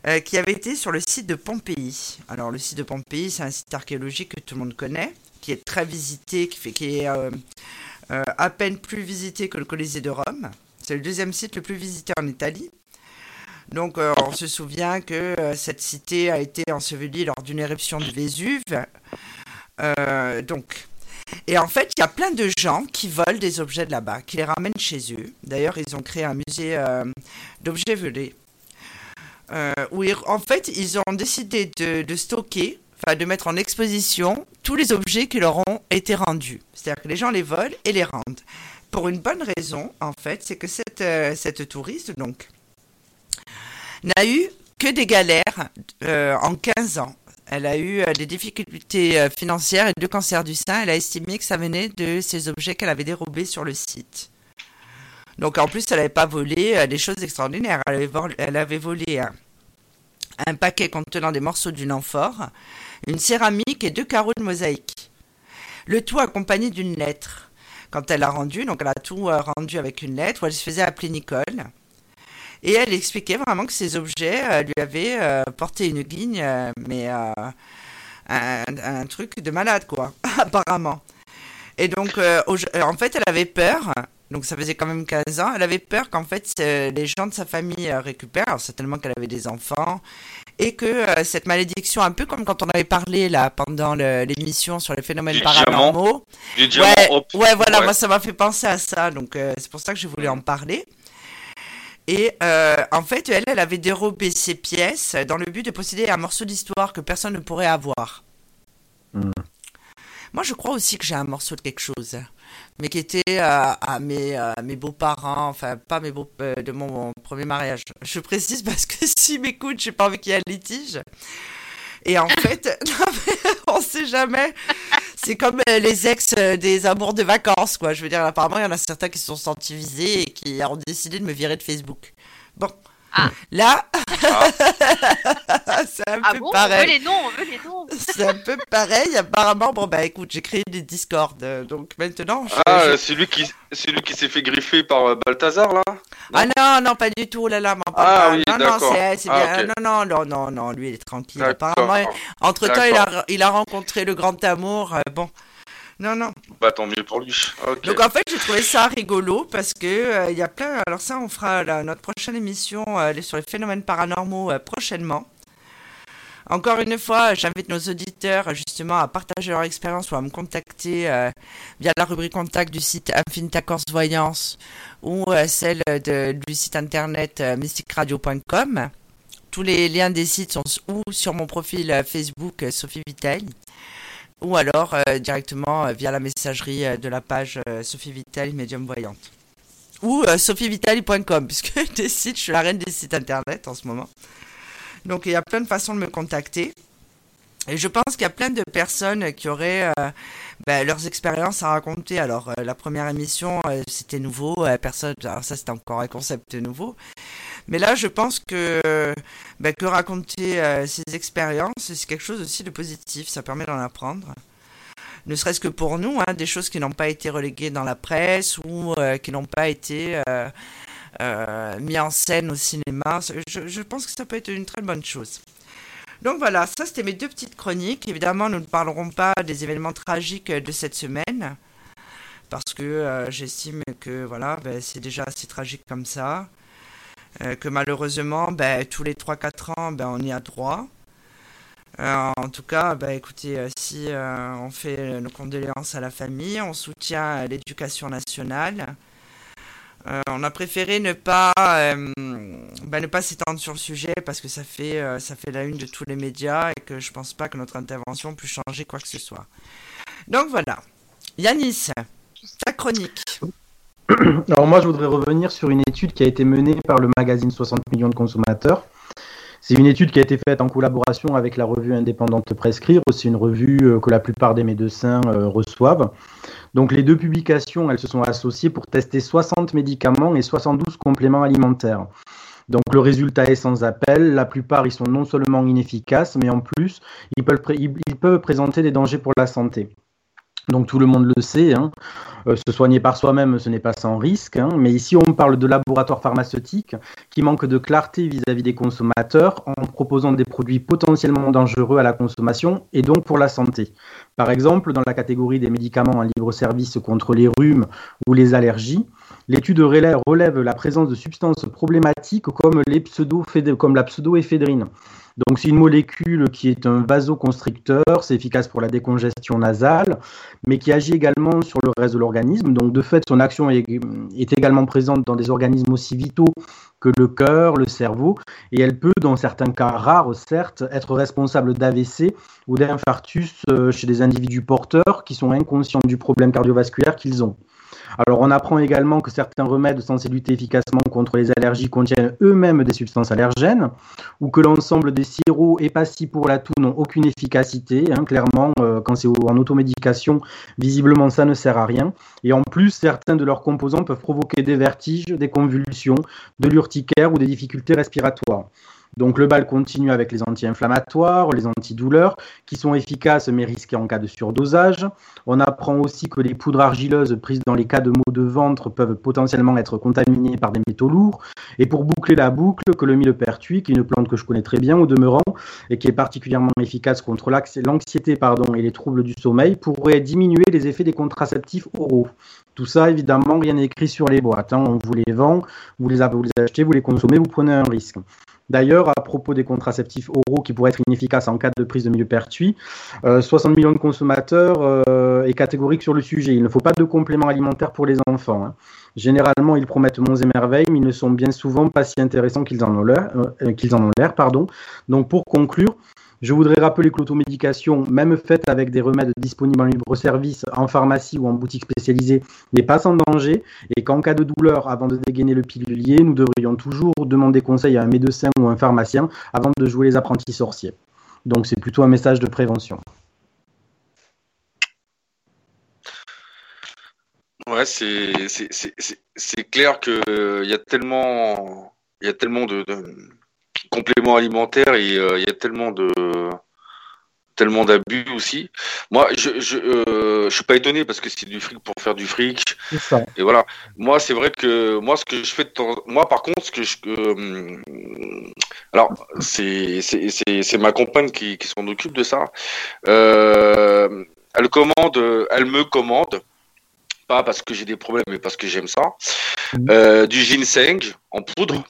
euh, qui avait été sur le site de Pompéi. Alors le site de Pompéi, c'est un site archéologique que tout le monde connaît, qui est très visité, qui, est euh, euh, à peine plus visité que le Colisée de Rome. C'est le deuxième site le plus visité en Italie. Donc on se souvient que cette cité a été ensevelie lors d'une éruption du Vésuve. Donc, et en fait, il y a plein de gens qui volent des objets de là-bas, qui les ramènent chez eux. D'ailleurs, ils ont créé un musée d'objets volés. Euh, où en fait, ils ont décidé de, stocker, enfin de mettre en exposition tous les objets qui leur ont été rendus. C'est-à-dire que les gens les volent et les rendent. Pour une bonne raison, en fait, c'est que cette, euh, touriste, donc, n'a eu que des galères euh, en 15 ans. Elle a eu des difficultés financières et deux cancers du sein. Elle a estimé que ça venait de ces objets qu'elle avait dérobés sur le site. Donc en plus, elle n'avait pas volé euh, des choses extraordinaires. Elle avait, volé un, un paquet contenant des morceaux d'une amphore, une céramique et deux carreaux de mosaïque. Le tout accompagné d'une lettre. Quand elle a rendu, donc elle a tout euh, rendu avec une lettre où elle se faisait appeler Nicole. Et elle expliquait vraiment que ces objets euh, lui avaient porté une guigne, mais un, truc de malade, quoi, apparemment. Et donc, en fait, elle avait peur, donc ça faisait quand même 15 ans, elle avait peur qu'en fait, euh, les gens de sa famille euh, récupèrent, alors certainement qu'elle avait des enfants, et que euh, cette malédiction, un peu comme quand on avait parlé là pendant l'émission sur les phénomènes Du paranormaux, Du diamant, ouais, hop. ouais, voilà, Ouais. moi ça m'a fait penser à ça, donc euh, c'est pour ça que je voulais en parler. Et euh, en fait, elle, elle avait dérobé ses pièces dans le but de posséder un morceau d'histoire que personne ne pourrait avoir. Hmm. Moi, je crois aussi que j'ai un morceau de quelque chose, mais qui était euh, à mes, euh, beaux-parents, enfin pas mes beaux, euh, de mon, premier mariage. Je précise parce que s'ils m'écoutent, j'ai pas envie qu'il y ait un litige. Et en fait, mais on sait jamais. C'est comme euh, les ex euh, des amours de vacances, quoi. Je veux dire, apparemment, il y en a certains qui se sont sentis visés et qui ont décidé de me virer de Facebook. Bon. Ah. Là, c'est un Ah peu bon On veut pareil. les noms, on veut les noms. C'est un peu pareil. Apparemment, bon, bah écoute, j'ai créé des Discord. euh, Donc maintenant, je, Ah, je- c'est lui qui, c'est lui qui s'est fait griffer par euh, Balthazar là? Ah non, non, pas du tout. Là là, m'en parle Ah pas. oui, non, non, d'accord. c'est Ah, bien. Non, non, non, non, non, lui, il est tranquille. Apparemment, entre temps, il a, il a rencontré le grand amour. euh, bon, non, non. Bah tant mieux pour lui. Ok. Donc en fait, j'ai trouvé ça rigolo parce que euh, il y a plein. Alors ça, on fera notre prochaine émission euh, sur les phénomènes paranormaux euh, prochainement. Encore une fois, j'invite nos auditeurs justement à partager leur expérience ou à me contacter euh, via la rubrique contact du site Infinita Corse Voyance ou euh, celle de- du site internet euh, mysticradio.com. Tous les liens des sites sont ou sur mon profil Facebook Sophie Vittel ou alors euh, directement euh, via la messagerie euh, de la page Sophie Vittel Médium Voyante. Ou sophievitali.com, puisque des sites, je suis la reine des sites internet en ce moment. Donc il y a plein de façons de me contacter. Et je pense qu'il y a plein de personnes qui auraient ben, leurs expériences à raconter. Alors la première émission, c'était nouveau, personne, alors ça c'était encore un concept nouveau. Mais là, je pense que, ben, que raconter euh, ses expériences, c'est quelque chose aussi de positif. Ça permet d'en apprendre. Ne serait-ce que pour nous, hein, des choses qui n'ont pas été reléguées dans la presse ou euh, qui n'ont pas été euh, euh, mis en scène au cinéma. Je, pense que ça peut être une très bonne chose. Donc voilà, ça c'était mes deux petites chroniques. Évidemment, nous ne parlerons pas des événements tragiques de cette semaine parce que euh, j'estime que voilà, ben, c'est déjà assez tragique comme ça. Euh, que malheureusement, ben, tous les 3-4 ans, ben, on y a droit. Euh, en tout cas, ben, écoutez, euh, si on fait nos condoléances à la famille, on soutient l'éducation nationale. On a préféré ne pas, ne pas s'étendre sur le sujet parce que ça fait, ça fait la une de tous les médias et que je pense pas que notre intervention puisse changer quoi que ce soit. Donc voilà. Yanis, ta chronique. Alors moi, je voudrais revenir sur une étude qui a été menée par le magazine 60 millions de consommateurs. C'est une étude qui a été faite en collaboration avec la revue indépendante Prescrire. C'est une revue euh, que la plupart des médecins euh, reçoivent. Donc les deux publications, elles se sont associées pour tester 60 médicaments et 72 compléments alimentaires. Donc le résultat est sans appel. La plupart, ils sont non seulement inefficaces, mais en plus, ils peuvent, ils peuvent présenter des dangers pour la santé. Donc tout le monde le sait, hein. Euh, se soigner par soi-même, ce n'est pas sans risque. hein. Mais ici, on parle de laboratoires pharmaceutiques qui manquent de clarté vis-à-vis des consommateurs en proposant des produits potentiellement dangereux à la consommation et donc pour la santé. Par exemple, dans la catégorie des médicaments en libre service contre les rhumes ou les allergies, l'étude relève, relève la présence de substances problématiques comme, pseudo la pseudoéphédrine. Donc c'est une molécule qui est un vasoconstricteur, c'est efficace pour la décongestion nasale, mais qui agit également sur le reste de l'organisme. Donc de fait, son action est, est, également présente dans des organismes aussi vitaux que le cœur, le cerveau, et elle peut, dans certains cas rares, certes, être responsable d'AVC ou d'infarctus euh, chez des individus porteurs qui sont inconscients du problème cardiovasculaire qu'ils ont. Alors, on apprend également que certains remèdes censés lutter efficacement contre les allergies contiennent eux-mêmes des substances allergènes, ou que l'ensemble des sirops épassis pour la toux n'ont aucune efficacité. Hein, clairement, euh, quand c'est en automédication, visiblement, ça ne sert à rien. Et en plus, certains de leurs composants peuvent provoquer des vertiges, des convulsions, de l'urticaire ou des difficultés respiratoires. Donc le bal continue avec les anti-inflammatoires, les antidouleurs, qui sont efficaces mais risqués en cas de surdosage. On apprend aussi que les poudres argileuses prises dans les cas de maux de ventre peuvent potentiellement être contaminées par des métaux lourds. Et pour boucler la boucle, que le millepertuis, qui est une plante que je connais très bien au demeurant, et qui est particulièrement efficace contre l'anxiété pardon, et les troubles du sommeil, pourrait diminuer les effets des contraceptifs oraux. Tout ça, évidemment, rien n'est écrit sur les boîtes. Hein. On vous les vend, vous les achetez, vous les consommez, vous prenez un risque. D'ailleurs, à propos des contraceptifs oraux qui pourraient être inefficaces en cas de prise de millepertuis, euh, 60 millions de consommateurs euh, est catégorique sur le sujet. Il ne faut pas de compléments alimentaires pour les enfants. Hein. Généralement, ils promettent monts et merveilles, mais ils ne sont bien souvent pas si intéressants qu'ils en ont l'air. Euh, l'air, pardon. Donc, pour conclure, je voudrais rappeler que l'automédication, même faite avec des remèdes disponibles en libre service, en pharmacie ou en boutique spécialisée, n'est pas sans danger et qu'en cas de douleur, avant de dégainer le pilulier, nous devrions toujours demander conseil à un médecin ou un pharmacien avant de jouer les apprentis sorciers. Donc c'est plutôt un message de prévention. Ouais, c'est clair qu'il euh, y a tellement, il y a tellement de compléments alimentaires et euh, il y a tellement de tellement d'abus aussi. Moi, je je, euh, je suis pas étonné parce que c'est du fric pour faire du fric. Et voilà. Moi, c'est vrai que moi, ce que je fais de temps... moi, par contre, ce que je euh, alors c'est c'est ma compagne qui, qui s'en occupe de ça. elle commande, elle me commande. Pas parce que j'ai des problèmes, mais parce que j'aime ça. Mmh. du ginseng en poudre.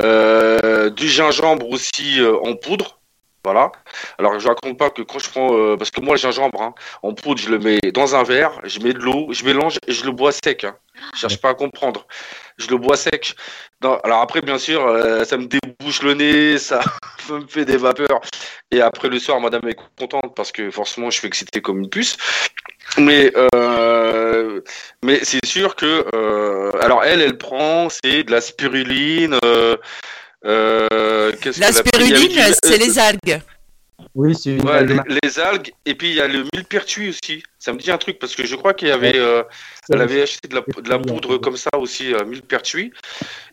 Euh, du gingembre aussi euh, en poudre. Voilà. Alors je raconte pas que quand je prends, euh, parce que moi le gingembre hein, en poudre, je le mets dans un verre, je mets de l'eau, je mélange et je le bois sec. Hein. Je cherche pas à comprendre. Je le bois sec. alors après, bien sûr, ça me débouche le nez, ça me fait des vapeurs. Et après le soir, madame est contente parce que forcément, je suis excité comme une puce. Mais euh, mais c'est sûr que euh, alors elle elle prend c'est de la spiruline. Euh, euh la spiruline c'est les algues. Oui, c'est les, algues et puis il y a le millepertuis aussi. Ça me dit un truc parce que je crois qu'il y avait elle avait acheté de la, de la poudre comme ça aussi millepertuis.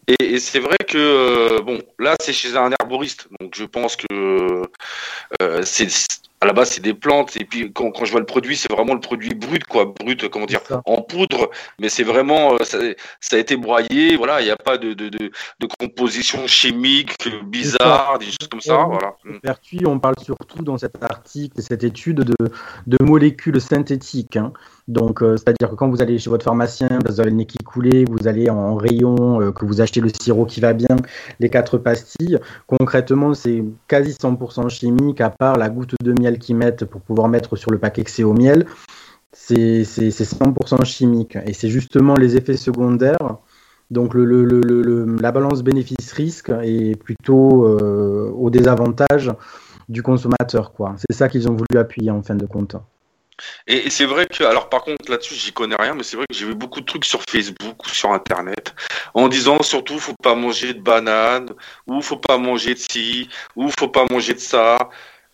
Et, et c'est vrai que bon là c'est chez un herboriste. Donc je pense que c'est à la base c'est des plantes. Et puis quand, quand je vois le produit c'est vraiment le produit brut quoi. Brut comment dire en poudre. Mais c'est vraiment euh, ça, ça, a été broyé. Voilà il n'y a pas de, de, de, de, composition chimique bizarre des choses comme ça voilà. Pertuis, on parle surtout dans cet article cette étude de, de molécules synthétiques hein. donc euh, c'est à dire que quand vous allez chez votre pharmacien vous avez le nez qui coulait vous allez en, rayon euh, que vous achetez le sirop qui va bien les quatre pastilles concrètement c'est quasi 100% chimique à part la goutte de miel qu'ils mettent pour pouvoir mettre sur le paquet que c'est au miel, c'est 100% chimique. Et c'est justement les effets secondaires. Donc le, le, la balance bénéfice-risque est plutôt euh, au désavantage du consommateur. C'est ça qu'ils ont voulu appuyer en fin de compte. Et, c'est vrai que, alors par contre là-dessus j'y connais rien, mais c'est vrai que j'ai vu beaucoup de trucs sur Facebook ou sur Internet en disant surtout faut pas manger de banane, ou faut pas manger de ci, ou faut pas manger de ça.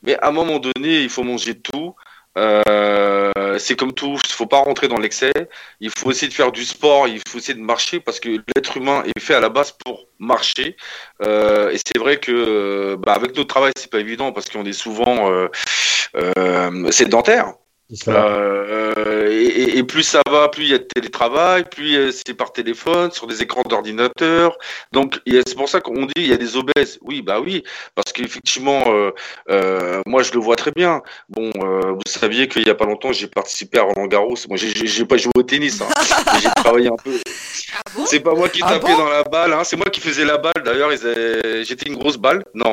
Mais à un moment donné, il faut manger tout. Euh, c'est comme tout, il faut pas rentrer dans l'excès. Il faut essayer de faire du sport, il faut essayer de marcher parce que l'être humain est fait à la base pour marcher. Euh, et c'est vrai que bah, avec notre travail, c'est pas évident parce qu'on est souvent euh, euh sédentaire. Et, et, plus ça va, plus il y a de télétravail, plus euh, c'est par téléphone, sur des écrans d'ordinateur. Donc c'est pour ça qu'on dit il y a des obèses. Oui, bah oui, parce qu'effectivement, euh, euh, moi je le vois très bien. Bon, euh, vous saviez qu'il y a pas longtemps j'ai participé à Roland Garros. Moi j'ai pas joué au tennis, hein, j'ai travaillé un peu. Ah c'est pas moi qui ah tapais dans la balle, hein, c'est moi qui faisais la balle. D'ailleurs, j'étais une grosse balle. Non,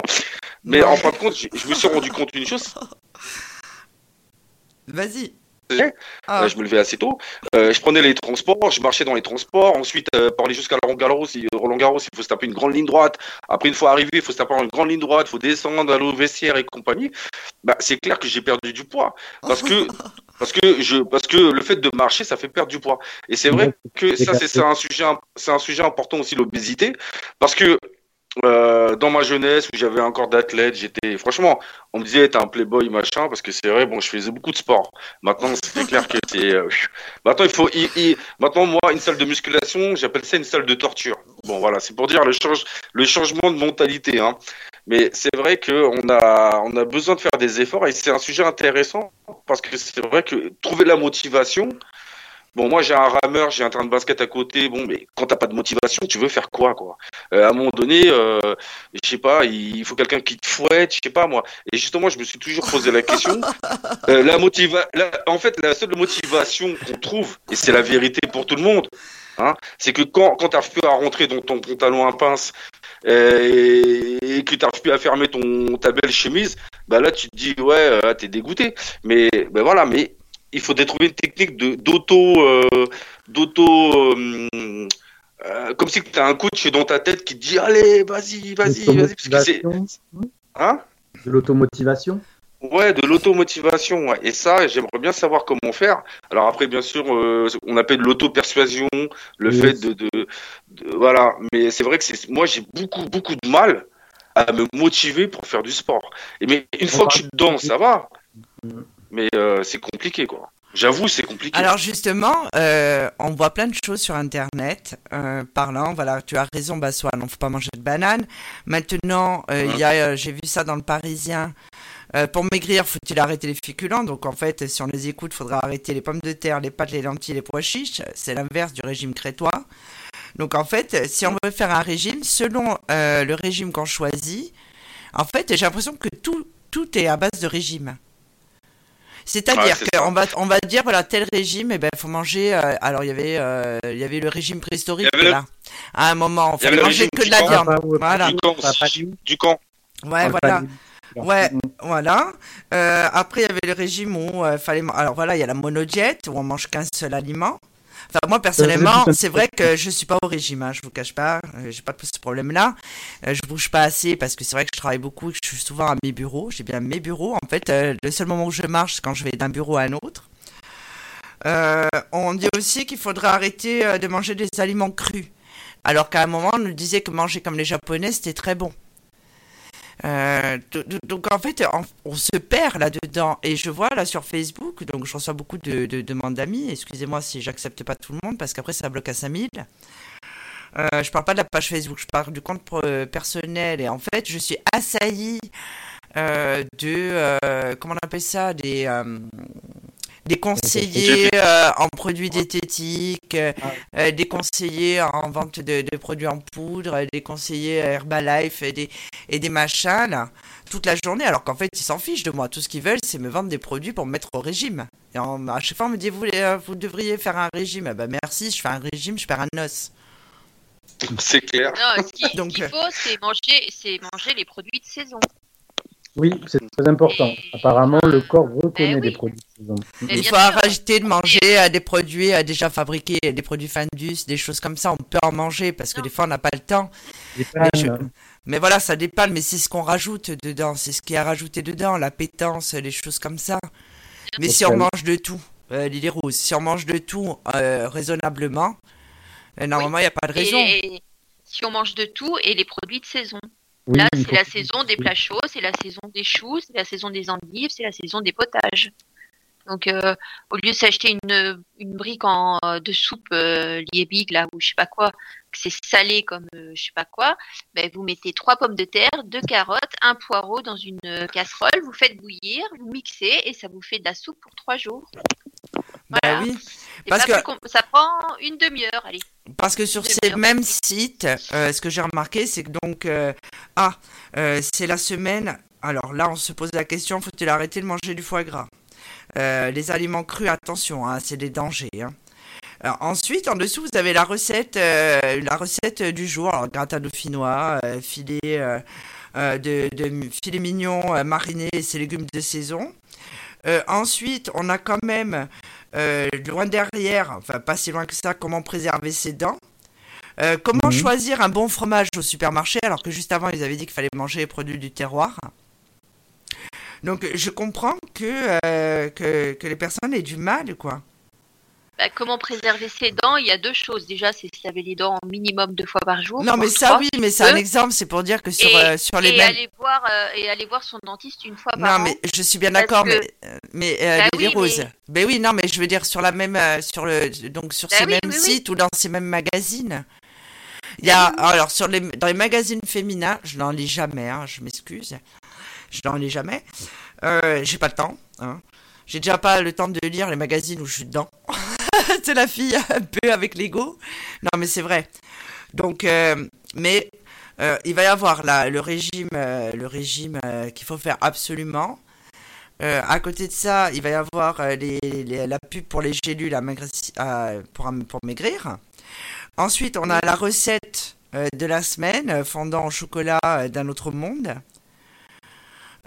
mais en fin de compte, je me suis rendu compte d'une chose. Vas-y. Ah. Euh, je me levais assez tôt. Euh, je prenais les transports, je marchais dans les transports. Ensuite, euh, pour aller jusqu'à Roland Garros, Roland Garros, il faut se taper une grande ligne droite. Après, une fois arrivé, il faut se taper une grande ligne droite, il faut descendre, aller au vestiaire et compagnie. Bah, c'est clair que j'ai perdu du poids parce que parce que je parce que le fait de marcher, ça fait perdre du poids. Et c'est vrai que ça, c'est un sujet c'est un sujet important aussi l'obésité parce que euh, dans ma jeunesse où j'avais encore d'athlètes, j'étais franchement, on me disait t'es un playboy machin parce que c'est vrai, bon, je faisais beaucoup de sport. Maintenant, c'est clair que c'est. Euh, maintenant, il faut. Maintenant, moi, une salle de musculation, j'appelle ça une salle de torture. Bon, voilà, c'est pour dire le change, le changement de mentalité. Hein. Mais c'est vrai qu'on a, on a besoin de faire des efforts et c'est un sujet intéressant parce que c'est vrai que trouver la motivation, Bon, moi, j'ai un rameur, j'ai un train de basket à côté. Bon, mais quand t'as pas de motivation, tu veux faire quoi, quoi? Euh, À un moment donné, euh, je sais pas, il faut quelqu'un qui te fouette, je sais pas moi. Et justement, je me suis toujours posé la question. Euh, la motiva, en fait, la seule motivation qu'on trouve, et c'est la vérité pour tout le monde, hein, c'est que quand quand t'arrives plus à rentrer dans ton pantalon à pince euh, et, que tu n'arrives plus à fermer ton ta belle chemise, bah là tu te dis ouais, tu t'es dégoûté. Mais ben voilà, mais il faudrait trouver une technique de d'auto d'auto comme si tu as un coach dans ta tête qui te dit allez vas-y vas-y vas-y hein? De l'automotivation Ouais, de l'automotivation. Ouais. Et ça, j'aimerais bien savoir comment faire. Alors après, bien sûr, euh, on appelle l'auto-persuasion, le fait de, de, voilà. Mais c'est vrai que c'est moi, j'ai beaucoup beaucoup de mal à me motiver pour faire du sport. Et mais une fois que je suis dedans, ça va. Mais euh, c'est compliqué, quoi. J'avoue, c'est compliqué. Alors justement, euh, on voit plein de choses sur Internet euh, parlant. Voilà, tu as raison, Bassois, on ne faut pas manger de banane. Maintenant, euh, j'ai vu ça dans le Parisien. pour maigrir, faut-il arrêter les féculents? Donc en fait, si on les écoute, faudra arrêter les pommes de terre, les pâtes, les lentilles, les pois chiches. C'est l'inverse du régime crétois. Donc en fait, si on veut faire un régime, selon le régime qu'on choisit, en fait, j'ai l'impression que tout, tout est à base de régime. C'est-à-dire qu'on va, on va dire, voilà, tel régime, et eh ben, faut manger. Euh, alors, il y avait, euh, il y avait le régime préhistorique là. À un moment, on fallait manger que de la viande. voilà. Du camp. Ouais, voilà. Ouais, voilà. Euh, après, il y avait le régime où il fallait. Alors voilà, il y a la monodiète où on mange qu'un seul aliment moi, personnellement, c'est vrai que je suis pas au régime, hein, je vous cache pas. Euh, j'ai pas ce problème-là. Euh, je bouge pas assez parce que c'est vrai que je travaille beaucoup, que je suis souvent à mes bureaux. J'ai bien mes bureaux. En fait, euh, le seul moment où je marche, c'est quand je vais d'un bureau à un autre. on dit aussi qu'il faudrait arrêter de manger des aliments crus. Alors qu'à un moment, on nous disait que manger comme les Japonais, c'était très bon. Euh, donc en fait, on, se perd là-dedans. Et je vois là sur Facebook, donc je reçois beaucoup de, demandes d'amis. Excusez-moi si j'accepte pas tout le monde, parce qu'après ça bloque à 5000. Euh, je parle pas de la page Facebook, je parle du compte euh, personnel. Et en fait, je suis assailli euh, de, comment on appelle ça, des des conseillers euh, en produits diététiques, euh, euh, des conseillers en vente de, produits en poudre, des conseillers Herbalife et des, et des machins, là, toute la journée, alors qu'en fait, ils s'en fichent de moi. Tout ce qu'ils veulent, c'est me vendre des produits pour me mettre au régime. Et à chaque fois, on me dit, vous, vous devriez faire un régime. Ah bah merci, je fais un régime, je perds un os. C'est clair. Non, ce qu'il faut, c'est manger, manger les produits de saison. Oui, c'est très important. Apparemment, le corps reconnaît eh des produits de saison. Il faut arrêter de manger à des produits déjà fabriqués, des produits Findus, des choses comme ça. On peut en manger parce que des fois, on n'a pas le temps. Mais, voilà, ça dépend, mais c'est ce qu'on rajoute dedans. C'est ce qui est rajouté dedans, la pétence, les choses comme ça. Mais si on mange de tout, euh, Lily Rose, si on mange de tout euh, raisonnablement, euh, normalement, il n'y a pas de raison. si on mange de tout et les produits de saison. Là, c'est la saison des plats chauds, c'est la saison des choux, c'est la saison des endives, c'est la saison des potages. Donc, euh, au lieu de s'acheter une, une brique en, euh, de soupe euh, liébig, là, ou je sais pas quoi, que c'est salé comme euh, je sais pas quoi, ben, vous mettez trois pommes de terre, deux carottes, un poireau dans une casserole, vous faites bouillir, vous mixez et ça vous fait de la soupe pour trois jours. Bah voilà. oui. Parce que ça prend une demi-heure, allez. Parce que sur ces mêmes sites, euh, ce que j'ai remarqué, c'est que donc, euh, ah, euh, c'est la semaine. Alors là, on se pose la question faut-il arrêter de manger du foie gras? Les aliments crus, attention, hein, c'est des dangers. Hein. ensuite, en dessous, vous avez la recette, la recette du jour. Alors, gratin dauphinois, filet de, de, filet mignon mariné et ses légumes de saison. ensuite, on a quand même euh, loin derrière, enfin pas si loin que ça, comment préserver ses dents. Euh, comment mhm. choisir un bon fromage au supermarché alors que juste avant ils avaient dit qu'il fallait manger les produits du terroir. Donc je comprends que, euh, que, que, les personnes aient du mal, quoi. Bah, comment préserver ses dents Il y a deux choses. Déjà, c'est se laver les dents minimum deux fois par jour. Non, mais ça, oui, mais c'est un exemple. C'est pour dire que sur, euh, sur les et Aller voir, euh, et aller voir son dentiste une fois par an. Non, mais je suis bien d'accord, mais, euh, mais bah les roses. Mais... oui, non, mais je veux dire sur la même, sur le, donc sur bah ces mêmes sites ou dans ces mêmes magazines. Il y a, alors sur les, dans les magazines féminins, je n'en lis jamais, hein, je m'excuse, je n'en lis jamais. j'ai pas le temps. Hein. J'ai déjà pas le temps de lire les magazines où je suis dedans. c'est la fille un peu avec l'ego. Non, mais c'est vrai. Donc, euh, mais euh, il va y avoir là le régime, euh, le régime qu'il faut faire absolument. à côté de ça, il va y avoir les, la pub pour les gélules à pour, pour maigrir. Ensuite, on a la recette de la semaine, fondant au chocolat d'un autre monde.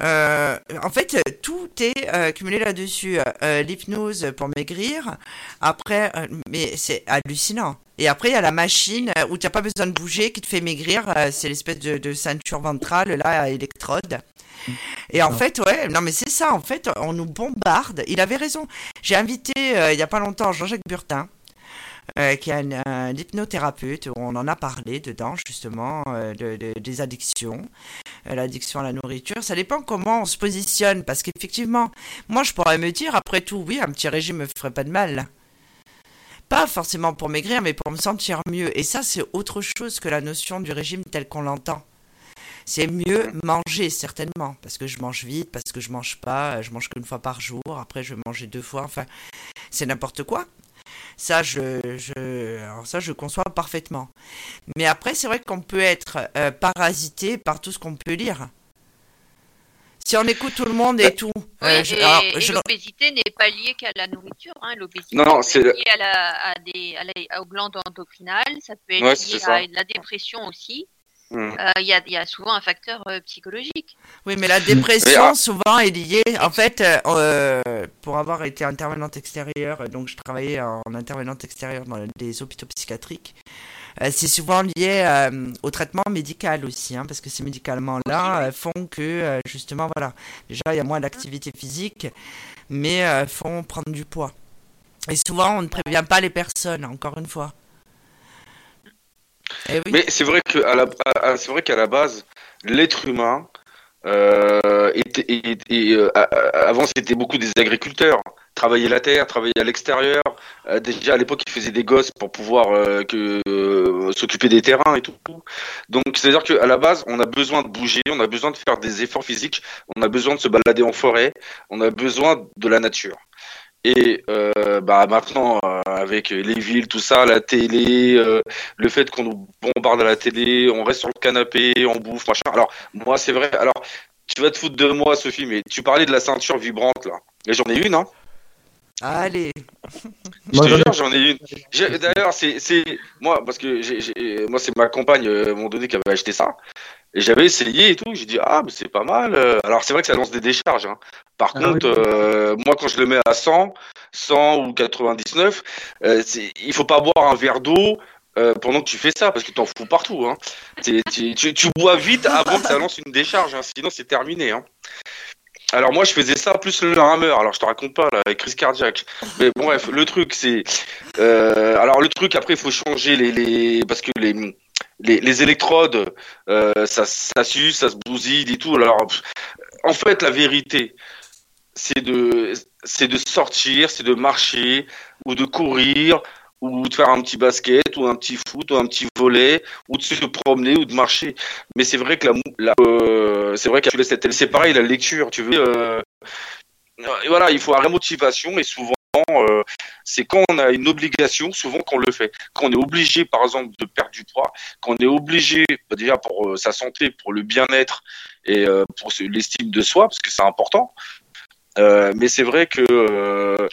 Euh, en fait, tout est euh, cumulé là-dessus. Euh, L'hypnose pour maigrir. Après, euh, mais c'est hallucinant. Et après, il y a la machine euh, où tu n'as pas besoin de bouger qui te fait maigrir. Euh, c'est l'espèce de, de ceinture ventrale là à électrode. Et en Ah. fait, ouais, non mais c'est ça. En fait, on nous bombarde. Il avait raison. J'ai invité euh, il y a pas longtemps Jean-Jacques Burtin. Euh, qui est un, hypnothérapeute, on en a parlé dedans justement euh, de- des addictions, euh, l'addiction à la nourriture. Ça dépend comment on se positionne, parce qu'effectivement, moi je pourrais me dire, après tout, oui, un petit régime me ferait pas de mal. Pas forcément pour maigrir, mais pour me sentir mieux. Et ça, c'est autre chose que la notion du régime tel qu'on l'entend. C'est mieux manger, certainement, parce que je mange vite, parce que je mange pas, je mange qu'une fois par jour, après je vais manger deux fois, enfin, c'est n'importe quoi. Ça, je, je, alors ça, je conçois parfaitement. Mais après, c'est vrai qu'on peut être euh, parasité par tout ce qu'on peut lire. Si on écoute tout le monde et tout. Oui, euh, je- et, alors, et je- l'obésité n'est pas liée qu'à la nourriture. Hein. L'obésité Non, le- liée à la, à des, à la- aux glandes endocrinales, ça peut être Ouais, lié à la dépression aussi. Hmm. Euh, Il y, a, il y a souvent un facteur euh, psychologique. Oui, mais la dépression, ah. souvent, est liée. En fait, euh, pour avoir été intervenante extérieure, donc je travaillais en intervenante extérieure dans des hôpitaux psychiatriques, euh, c'est souvent lié euh, au traitement médical aussi, hein, parce que ces médicaments-là euh, font que, euh, justement, voilà, déjà, il y a moins d'activité physique, mais euh, font prendre du poids. Et souvent, on ne prévient pas les personnes, encore une fois. Eh. Mais c'est vrai que à la, c'est vrai qu'à la base, l'être humain euh, était, euh, avant c'était beaucoup des agriculteurs, travailler la terre, travailler à l'extérieur. Euh, déjà à l'époque, ils faisaient des gosses pour pouvoir euh, s'occuper des terrains et tout. Donc c'est-à-dire qu'à la base, on a besoin de bouger, on a besoin de faire des efforts physiques, on a besoin de se balader en forêt, on a besoin de la nature. Et euh, bah maintenant, euh, avec les villes, tout ça, la télé, euh, le fait qu'on nous bombarde à la télé, on reste sur le canapé, on bouffe, machin. Alors, moi, c'est vrai. Alors, tu vas te foutre de moi, Sophie, mais tu parlais de la ceinture vibrante, là. Et j'en ai une, hein. Allez. Je te j'en ai- jure, j'en ai une. J'ai- D'ailleurs, c'est, c'est, moi, parce que j'ai, j'ai- moi, c'est ma compagne, euh, à un moment donné, qui avait acheté ça. Et j'avais essayé et tout. J'ai dit, ah, mais c'est pas mal. euh. Alors, c'est vrai que ça lance des décharges, hein. Par Ah contre, oui. euh, moi, quand je le mets à 100, 100 ou 99, euh, il faut pas boire un verre d'eau euh, pendant que tu fais ça, parce que t'en fous partout. Hein. Tu, tu, tu bois vite avant que ça lance une décharge, hein, sinon c'est terminé. Hein. Alors moi, je faisais ça plus le rameur. Alors je te raconte pas là, avec crise cardiaque. Mais bon, bref, le truc c'est, euh, alors le truc après, il faut changer les, les, parce que les les, les électrodes, euh, ça, ça suce, ça se bousille et tout. Alors, en fait, la vérité, c'est de, c'est de sortir, c'est de marcher ou de courir ou de faire un petit basket ou un petit foot ou un petit volet ou de se promener ou de marcher. Mais c'est vrai que la, la euh, c'est vrai télé, c'est pareil la lecture. Tu veux, euh, voilà, il faut avoir la motivation et souvent. euh, c'est quand on a une obligation, souvent qu'on le fait. Quand on est obligé, par exemple, de perdre du poids, quand on est obligé, bah, déjà pour euh, sa santé, pour le bien-être et euh, pour l'estime de soi, parce que c'est important. Euh, mais c'est vrai que euh,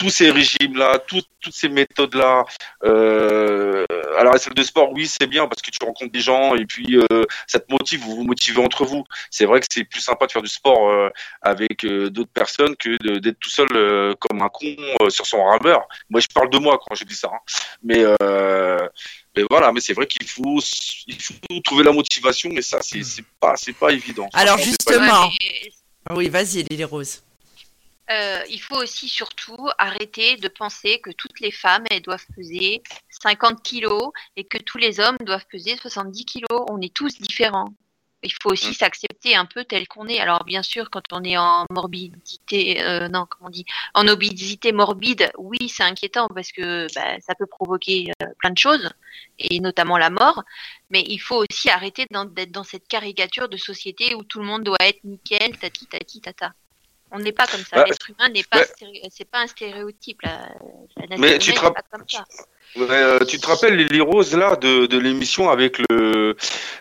tous ces régimes-là, tout- toutes ces méthodes-là, euh, alors la salle de sport, oui, c'est bien parce que tu rencontres des gens et puis euh, ça te motive, vous vous motivez entre vous. C'est vrai que c'est plus sympa de faire du sport euh, avec euh, d'autres personnes que d'être tout seul euh, comme un con euh, sur son rameur. Moi, je parle de moi quand je dis ça. hein. Mais, euh, mais voilà, mais c'est vrai qu'il faut, il faut trouver la motivation, mais ça, c'est c'est pas, c'est pas évident. Alors, pas justement, mais, Oui, vas-y, Lily Rose. Euh, il faut aussi surtout arrêter de penser que toutes les femmes elles doivent peser 50 kilos et que tous les hommes doivent peser 70 kilos. On est tous différents. Il faut aussi Mm. s'accepter un peu tel qu'on est. Alors bien sûr, quand on est en morbidité, euh, non, comment on dit, en obésité morbide, oui, c'est inquiétant parce que bah, ça peut provoquer euh, plein de choses et notamment la mort. Mais il faut aussi arrêter d'être dans cette caricature de société où tout le monde doit être nickel, tati tati tata. On n'est pas comme ça. Ouais. L'être humain n'est pas, c'est pas un stéréotype. La, Mais tu humaine te n'est rapp- pas comme ça. Ouais, euh, tu te rappelles Lily Rose là de, de l'émission avec le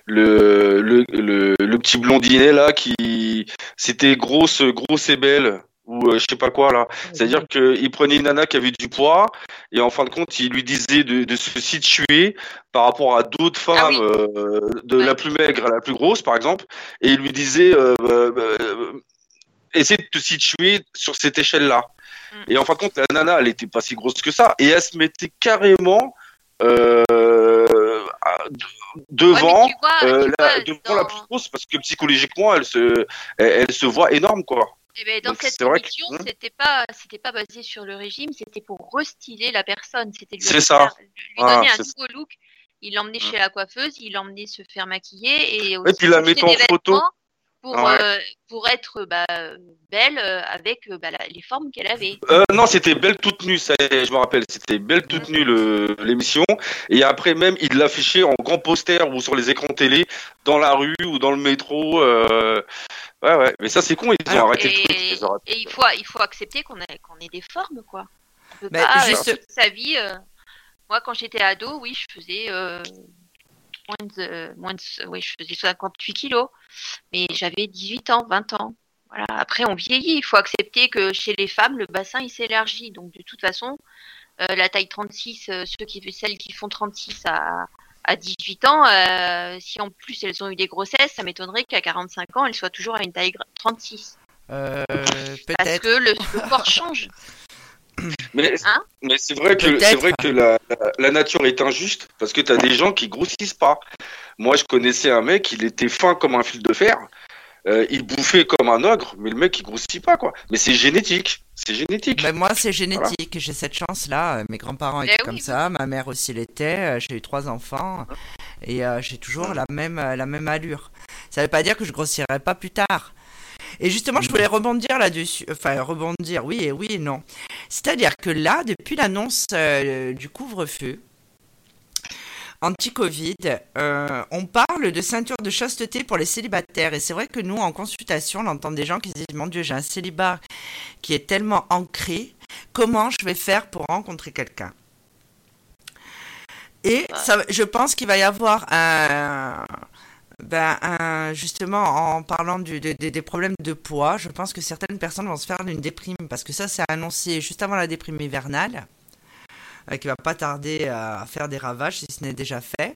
le, le le le petit blondinet là qui c'était grosse grosse et belle ou euh, je sais pas quoi là. C'est-à-dire qu'il prenait une nana qui avait du poids et en fin de compte, il lui disait de, de se situer par rapport à d'autres Ah femmes, oui. euh, de Ouais. la plus maigre à la plus grosse, par exemple, et il lui disait euh, essaie de te situer sur cette échelle-là. Mm. Et en fin de compte, la nana, elle était pas si grosse que ça et elle se mettait carrément euh, devant. Ouais, vois, euh, la, devant dans- la plus grosse parce que psychologiquement elle se elle, elle se voit énorme quoi Eh dans Donc, cette c'est vrai que- émission, Hmm. c'était pas, c'était pas basé sur le régime, c'était pour restyler la personne, c'était lui C'est ça. lui Ah, donner un nouveau look. Il l'emmenait Hmm. chez la coiffeuse, il l'emmenait se faire maquiller et et puis la acheter mettre en photo pour Ouais. euh, pour être bah, belle euh, avec euh, bah, la- les formes qu'elle avait. Euh, non c'était Belle toute nue ça je me rappelle c'était Belle toute nue le- l'émission et après même il l'affichait en grand poster ou sur les écrans télé dans la rue ou dans le métro euh, ouais ouais mais ça c'est con ils ont Alors, arrêté le truc Et, ils ont arrêté. et il faut il faut accepter qu'on ait des formes quoi. On peut Mais pas euh, juste- toute sa vie. euh, Moi quand j'étais ado, oui, je faisais euh, moins de, moins de, oui, je faisais 58 kilos, mais j'avais 18 ans, 20 ans. Voilà. Après, on vieillit. Il faut accepter que chez les femmes, le bassin il s'élargit. Donc, de toute façon, euh, la taille 36, euh, ceux qui, celles qui font 36 à, à 18 ans, euh, si en plus elles ont eu des grossesses, ça m'étonnerait qu'à 45 ans, elles soient toujours à une taille gra- 36. Euh, Parce que le, le corps change. mais Hein mais c'est vrai que c'est vrai que la, la, la nature est injuste parce que tu as des gens qui grossissent pas moi je connaissais un mec il était fin comme un fil de fer Euh, il bouffait comme un ogre mais le mec il grossit pas quoi mais c'est génétique c'est génétique Ben, moi, c'est génétique. J'ai cette chance-là. Euh, Mes grands-parents Eh étaient oui, comme oui. ça. Ma mère aussi l'était. Euh, J'ai eu trois enfants. Et euh, j'ai toujours la même, la même allure. Ça veut pas dire que je grossirai pas plus tard. Et justement, je voulais rebondir là-dessus. Enfin, rebondir, oui et oui et non. C'est-à-dire que là, depuis l'annonce euh, du couvre-feu, anti-Covid, euh, on parle de ceinture de chasteté pour les célibataires. Et c'est vrai que nous, en consultation, on entend des gens qui se disent Mon Dieu, j'ai un célibat qui est tellement ancré, comment je vais faire pour rencontrer quelqu'un? Et ça, je pense qu'il va y avoir un, ben, un- justement en parlant des problèmes de poids, je pense que certaines personnes vont se faire une déprime parce que ça, c'est annoncé juste avant la déprime hivernale, euh, qui va pas tarder à faire des ravages si ce n'est déjà fait.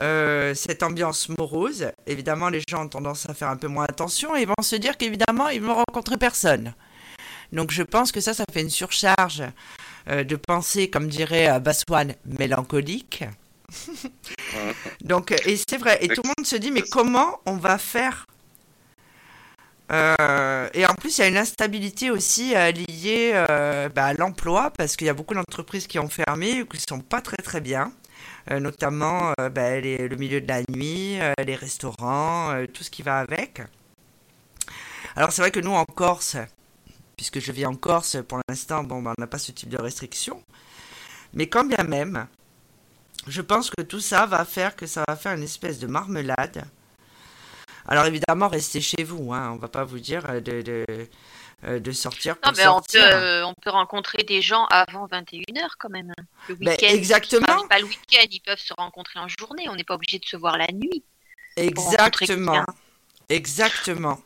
Euh, cette ambiance morose, évidemment, les gens ont tendance à faire un peu moins attention et vont se dire qu'évidemment, ils vont rencontrer personne. Donc, je pense que ça, ça fait une surcharge euh, de pensée, comme dirait euh, Baswan, mélancolique. Donc, euh, et c'est vrai, et tout le monde se dit, mais comment on va faire? Euh, Et en plus, il y a une instabilité aussi euh, liée bah, à l'emploi, parce qu'il y a beaucoup d'entreprises qui ont fermé ou qui ne sont pas très très bien. Notamment bah, les- le milieu de la nuit, les restaurants, tout ce qui va avec. Alors c'est vrai que nous en Corse, puisque je vis en Corse pour l'instant, bon, bah, on n'a pas ce type de restriction. Mais quand bien même, je pense que tout ça va faire que ça va faire une espèce de marmelade. Alors évidemment, restez chez vous, hein, on va pas vous dire euh, de, de, euh, de sortir Non, mais on peut, euh, on peut rencontrer des gens avant 21h quand même. Le Ben, week-end. exactement. ils Pas le week-end, ils peuvent se rencontrer en journée. On n'est pas obligé de se voir la nuit. Exactement. Exactement.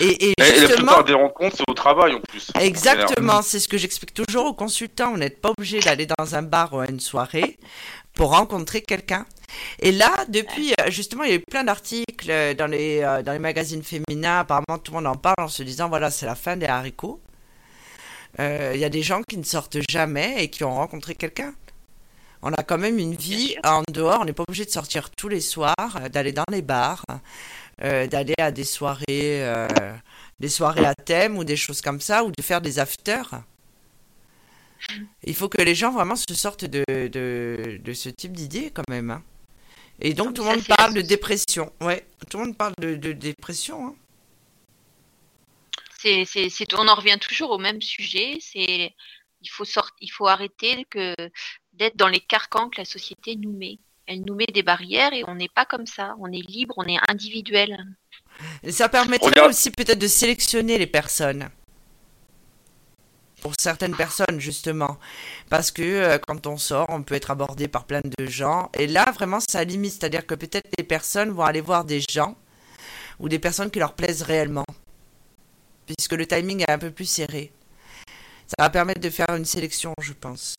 Et, et Et la plupart des rencontres, c'est au travail en plus. exactement, c'est ce que j'explique toujours aux consultants. Vous n'êtes pas obligé d'aller dans un bar ou à une soirée pour rencontrer quelqu'un. Et là, depuis, euh, justement, il y a eu plein d'articles euh, dans les, euh, dans les magazines féminins. Apparemment, tout le monde en parle en se disant, voilà, c'est la fin des haricots. Euh, Il y a des gens qui ne sortent jamais et qui ont rencontré quelqu'un. On a quand même une vie en dehors. On n'est pas obligé de sortir tous les soirs, d'aller dans les bars, euh, d'aller à des soirées, euh, des soirées à thème ou des choses comme ça, ou de faire des afters. Il faut que les gens vraiment se sortent de, de, de ce type d'idées quand même. hein. Et donc Ah, tout le monde parle de dépression. Ouais, tout le monde parle de, de dépression. hein. C'est, c'est, c'est- on en revient toujours au même sujet. C'est, il faut sortir, il faut arrêter que d'être dans les carcans que la société nous met. Elle nous met des barrières et on n'est pas comme ça. On est libre, on est individuel. Et ça permettrait aussi peut-être de sélectionner les personnes. Pour certaines personnes, justement. Parce que euh, quand on sort, on peut être abordé par plein de gens. Et là, vraiment, ça limite. C'est-à-dire que peut-être les personnes vont aller voir des gens ou des personnes qui leur plaisent réellement. puisque le timing est un peu plus serré. Ça va permettre de faire une sélection, je pense.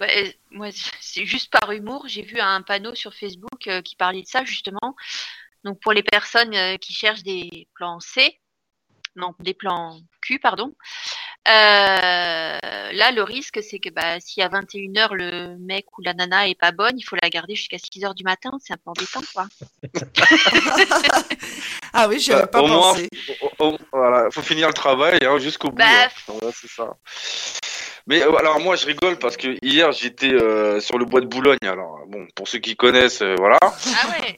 Bah, euh, moi, c'est juste par humour. J'ai vu un panneau sur Facebook euh, qui parlait de ça justement. Donc pour les personnes qui cherchent des plans C, non, des plans Q, pardon. Euh, là, le risque, c'est que bah, si à 21h, le mec ou la nana est pas bonne, il faut la garder jusqu'à 6h du matin. C'est un peu embêtant, quoi. ah oui, je n'avais Bah, pas au moins, pensé. faut- au- voilà, faut finir le travail hein, jusqu'au bout. Bah, hein. Voilà, c'est ça. Mais euh, alors moi je rigole parce que hier j'étais euh, sur le bois de Boulogne. Alors bon pour ceux qui connaissent euh, voilà. Ah ouais.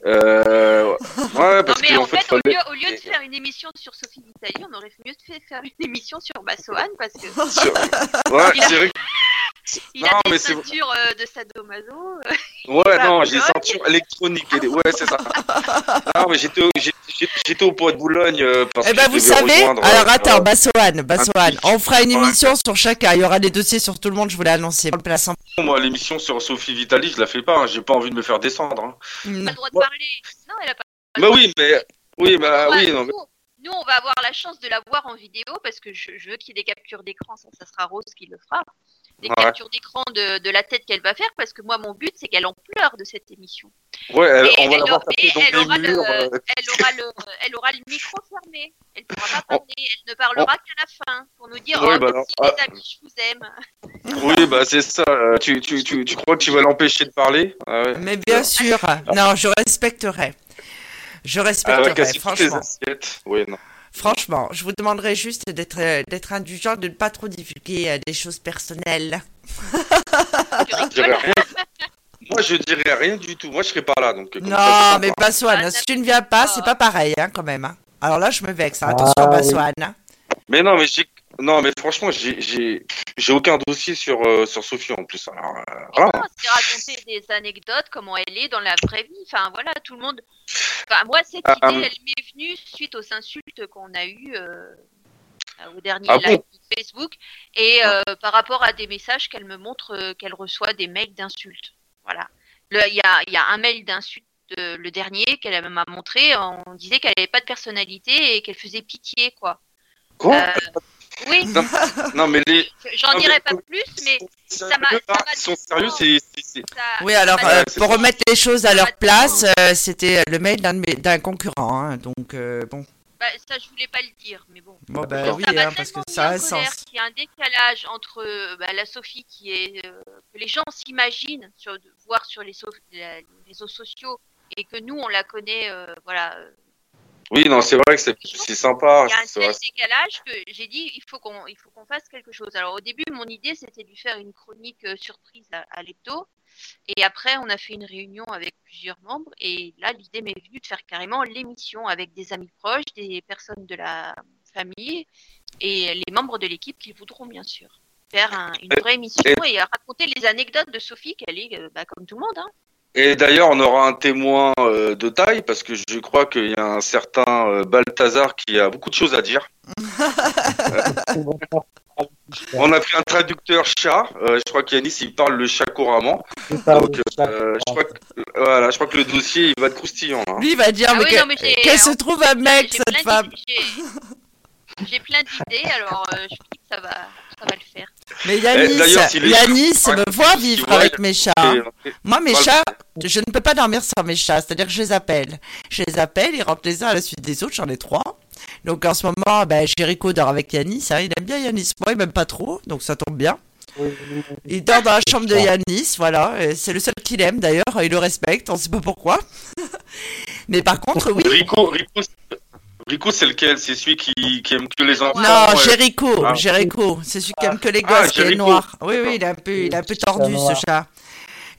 Ouais Non parce mais qu'en en fait, fait, au lieu, au lieu de faire une émission sur Sophie Vitali, on aurait mieux fait faire une émission sur Bassoane parce que sur- ouais Il a- c'est vrai. il Non, a des ceintures euh, de sadomaso. euh, Ouais non j'ai ceinture électronique. et des- Ouais c'est ça. non mais j'étais au- j'étais au bois de Boulogne euh, parce Eh ben, vous savez, alors euh, attends, Bassoane, Bassoane, petit- on fera une Ouais. émission sur chacun. Il y aura des dossiers sur tout le monde, je vous l'ai annoncé. Le placement. moi l'émission sur Sophie Vitali je la fais pas. hein. J'ai pas envie de me faire descendre. hein. Elle a Non. pas le droit de parler. Non, elle a pas. Bah oui mais oui bah Ouais, oui non mais nous, on va avoir la chance de la voir en vidéo parce que je, je veux qu'il y ait des captures d'écran. Ça, ça sera Rose qui le fera. Des Ouais. captures d'écran de, de la tête qu'elle va faire parce que moi, mon but, c'est qu'elle en pleure de cette émission. ouais elle- on va elle, la voir aura- taper et dans elle aura le, murs. euh, elle, aura le, elle aura le micro fermé. Elle ne pourra pas parler. Elle ne parlera qu'à la fin pour nous dire Ouais, Oh, bah merci, alors, les amis, je vous aime. Oui, bah c'est ça. euh, Tu, tu, tu, tu crois que tu vas l'empêcher de parler? Ah ouais. Mais bien sûr, non, je respecterai. Je Ah ouais, franchement. assiettes. Oui, non. Franchement, je vous demanderai juste d'être euh, d'être indulgent, de ne pas trop divulguer euh, des choses personnelles. Je rien. Moi, je dirais rien du tout. Moi, je serais pas là. Donc, comme ça, c'est Non, mais Bassoane, Ah, si tu ne viens pas, c'est pas pareil, hein, quand même. hein. Alors là, je me vexe. hein. Attention, Ah, oui. Bassoane. Mais non, mais j'ai. Non, mais franchement, j'ai, aucun dossier sur, euh, sur Sophie en plus. Alors, euh, voilà. Non, c'est raconter des anecdotes, comment elle est dans la vraie vie. Enfin, voilà, tout le monde. Enfin, moi, cette Ah, idée, elle m'est venue suite aux insultes qu'on a eues euh, au dernier Ah live bon? Facebook et euh, par rapport à des messages qu'elle me montre euh, qu'elle reçoit des mails d'insultes. Voilà. Il y a, y a un mail d'insultes, euh, le dernier, qu'elle m'a montré. On disait qu'elle n'avait pas de personnalité et qu'elle faisait pitié, quoi. Quoi? Euh, oui, Non, mais les. j'en dirai pas plus, mais Ça m'a- ça m'a Ils sont dit- sérieux, c'est. Oui, alors, euh, pour remettre les choses à leur place, euh, c'était le mail d'un de mes- d'un concurrent. hein, donc, euh, bon. Bah, ça, je voulais pas le dire, mais bon. Bon, bah oui, hein, parce que ça a mis un en colère sens. qu'il y a un décalage entre euh, bah, la Sophie qui est euh, que les gens s'imaginent sur voir sur les, so- les réseaux sociaux et que nous on la connaît euh, voilà Oui, non, c'est vrai que c'est, sympa. il y a un tel décalage que j'ai dit il faut qu'on il faut qu'on fasse quelque chose alors au début mon idée c'était de lui faire une chronique euh, surprise à, à l'hebdo et après on a fait une réunion avec plusieurs membres et là l'idée m'est venue de faire carrément l'émission avec des amis proches des personnes de la famille et les membres de l'équipe qui voudront bien sûr faire un- une vraie émission et, raconter les anecdotes de Sophie qu'elle est euh, bah, comme tout le monde hein. Et d'ailleurs, on aura un témoin euh, de taille parce que je crois qu'il y a un certain euh, Balthazar qui a beaucoup de choses à dire. On a pris un traducteur chat. euh, je crois qu'Yanis il parle le chat couramment. Donc, euh, je crois que voilà, je crois que le dossier il va être croustillant. là. Lui, il va dire, Ah mais oui, qu'elle se trouve un mec, J'ai cette plein femme. d'idées- j'ai- plein d'idées, alors euh, je dis que ça va, ça va le faire. Mais Yanis, Eh, d'ailleurs, si les Yanis chats- me voit vivre vois, avec mes chats. Moi, mes chats, je ne peux pas dormir sans mes chats. C'est-à-dire que je les appelle. Je les appelle, ils rentrent les uns à la suite des autres. J'en ai trois. Donc en ce moment, ben, Jericho dort avec Yanis. hein. Il aime bien Yanis. Moi, il m'aime pas trop, donc ça tombe bien. Il dort dans la chambre de Yanis, voilà. C'est le seul qu'il aime d'ailleurs. Il le respecte, on sait pas pourquoi. Mais par contre, oui. Rico, Rico, c'est- Rico, c'est lequel? C'est celui qui, qui aime que les enfants. Non, ouais. Jericho, Ah. Jericho, c'est celui qui aime que les Ah, gosses, qui est noir. Oui, oui, il est un peu, il est un peu tordu ce chat.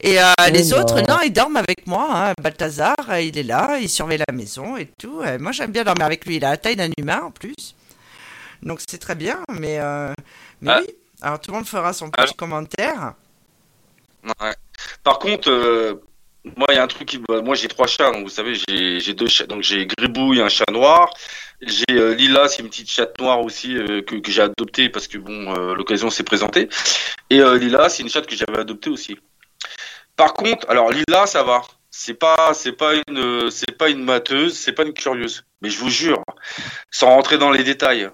Et euh, Oui, les autres, non. non, ils dorment avec moi. Hein. Balthazar, euh, il est là, il surveille la maison et tout. Euh, moi, j'aime bien dormir avec lui. Il a la taille d'un humain en plus. Donc c'est très bien, mais, euh, mais Ah. oui. Alors tout le monde fera son petit commentaire. Ouais. Par contre, euh, moi, il y a un truc qui. Moi, j'ai trois chats, donc vous savez, j'ai deux chats. Donc, j'ai Gribouille, un chat noir. J'ai euh, Lila, c'est une petite chatte noire aussi euh, que, que j'ai adoptée parce que, bon, euh, l'occasion s'est présentée. Et euh, Lila, c'est une chatte que j'avais adoptée aussi. Par contre, alors, Lila, ça va. c'est pas, c'est pas une, c'est pas une mateuse, c'est pas une curieuse. Mais je vous jure, sans rentrer dans les détails,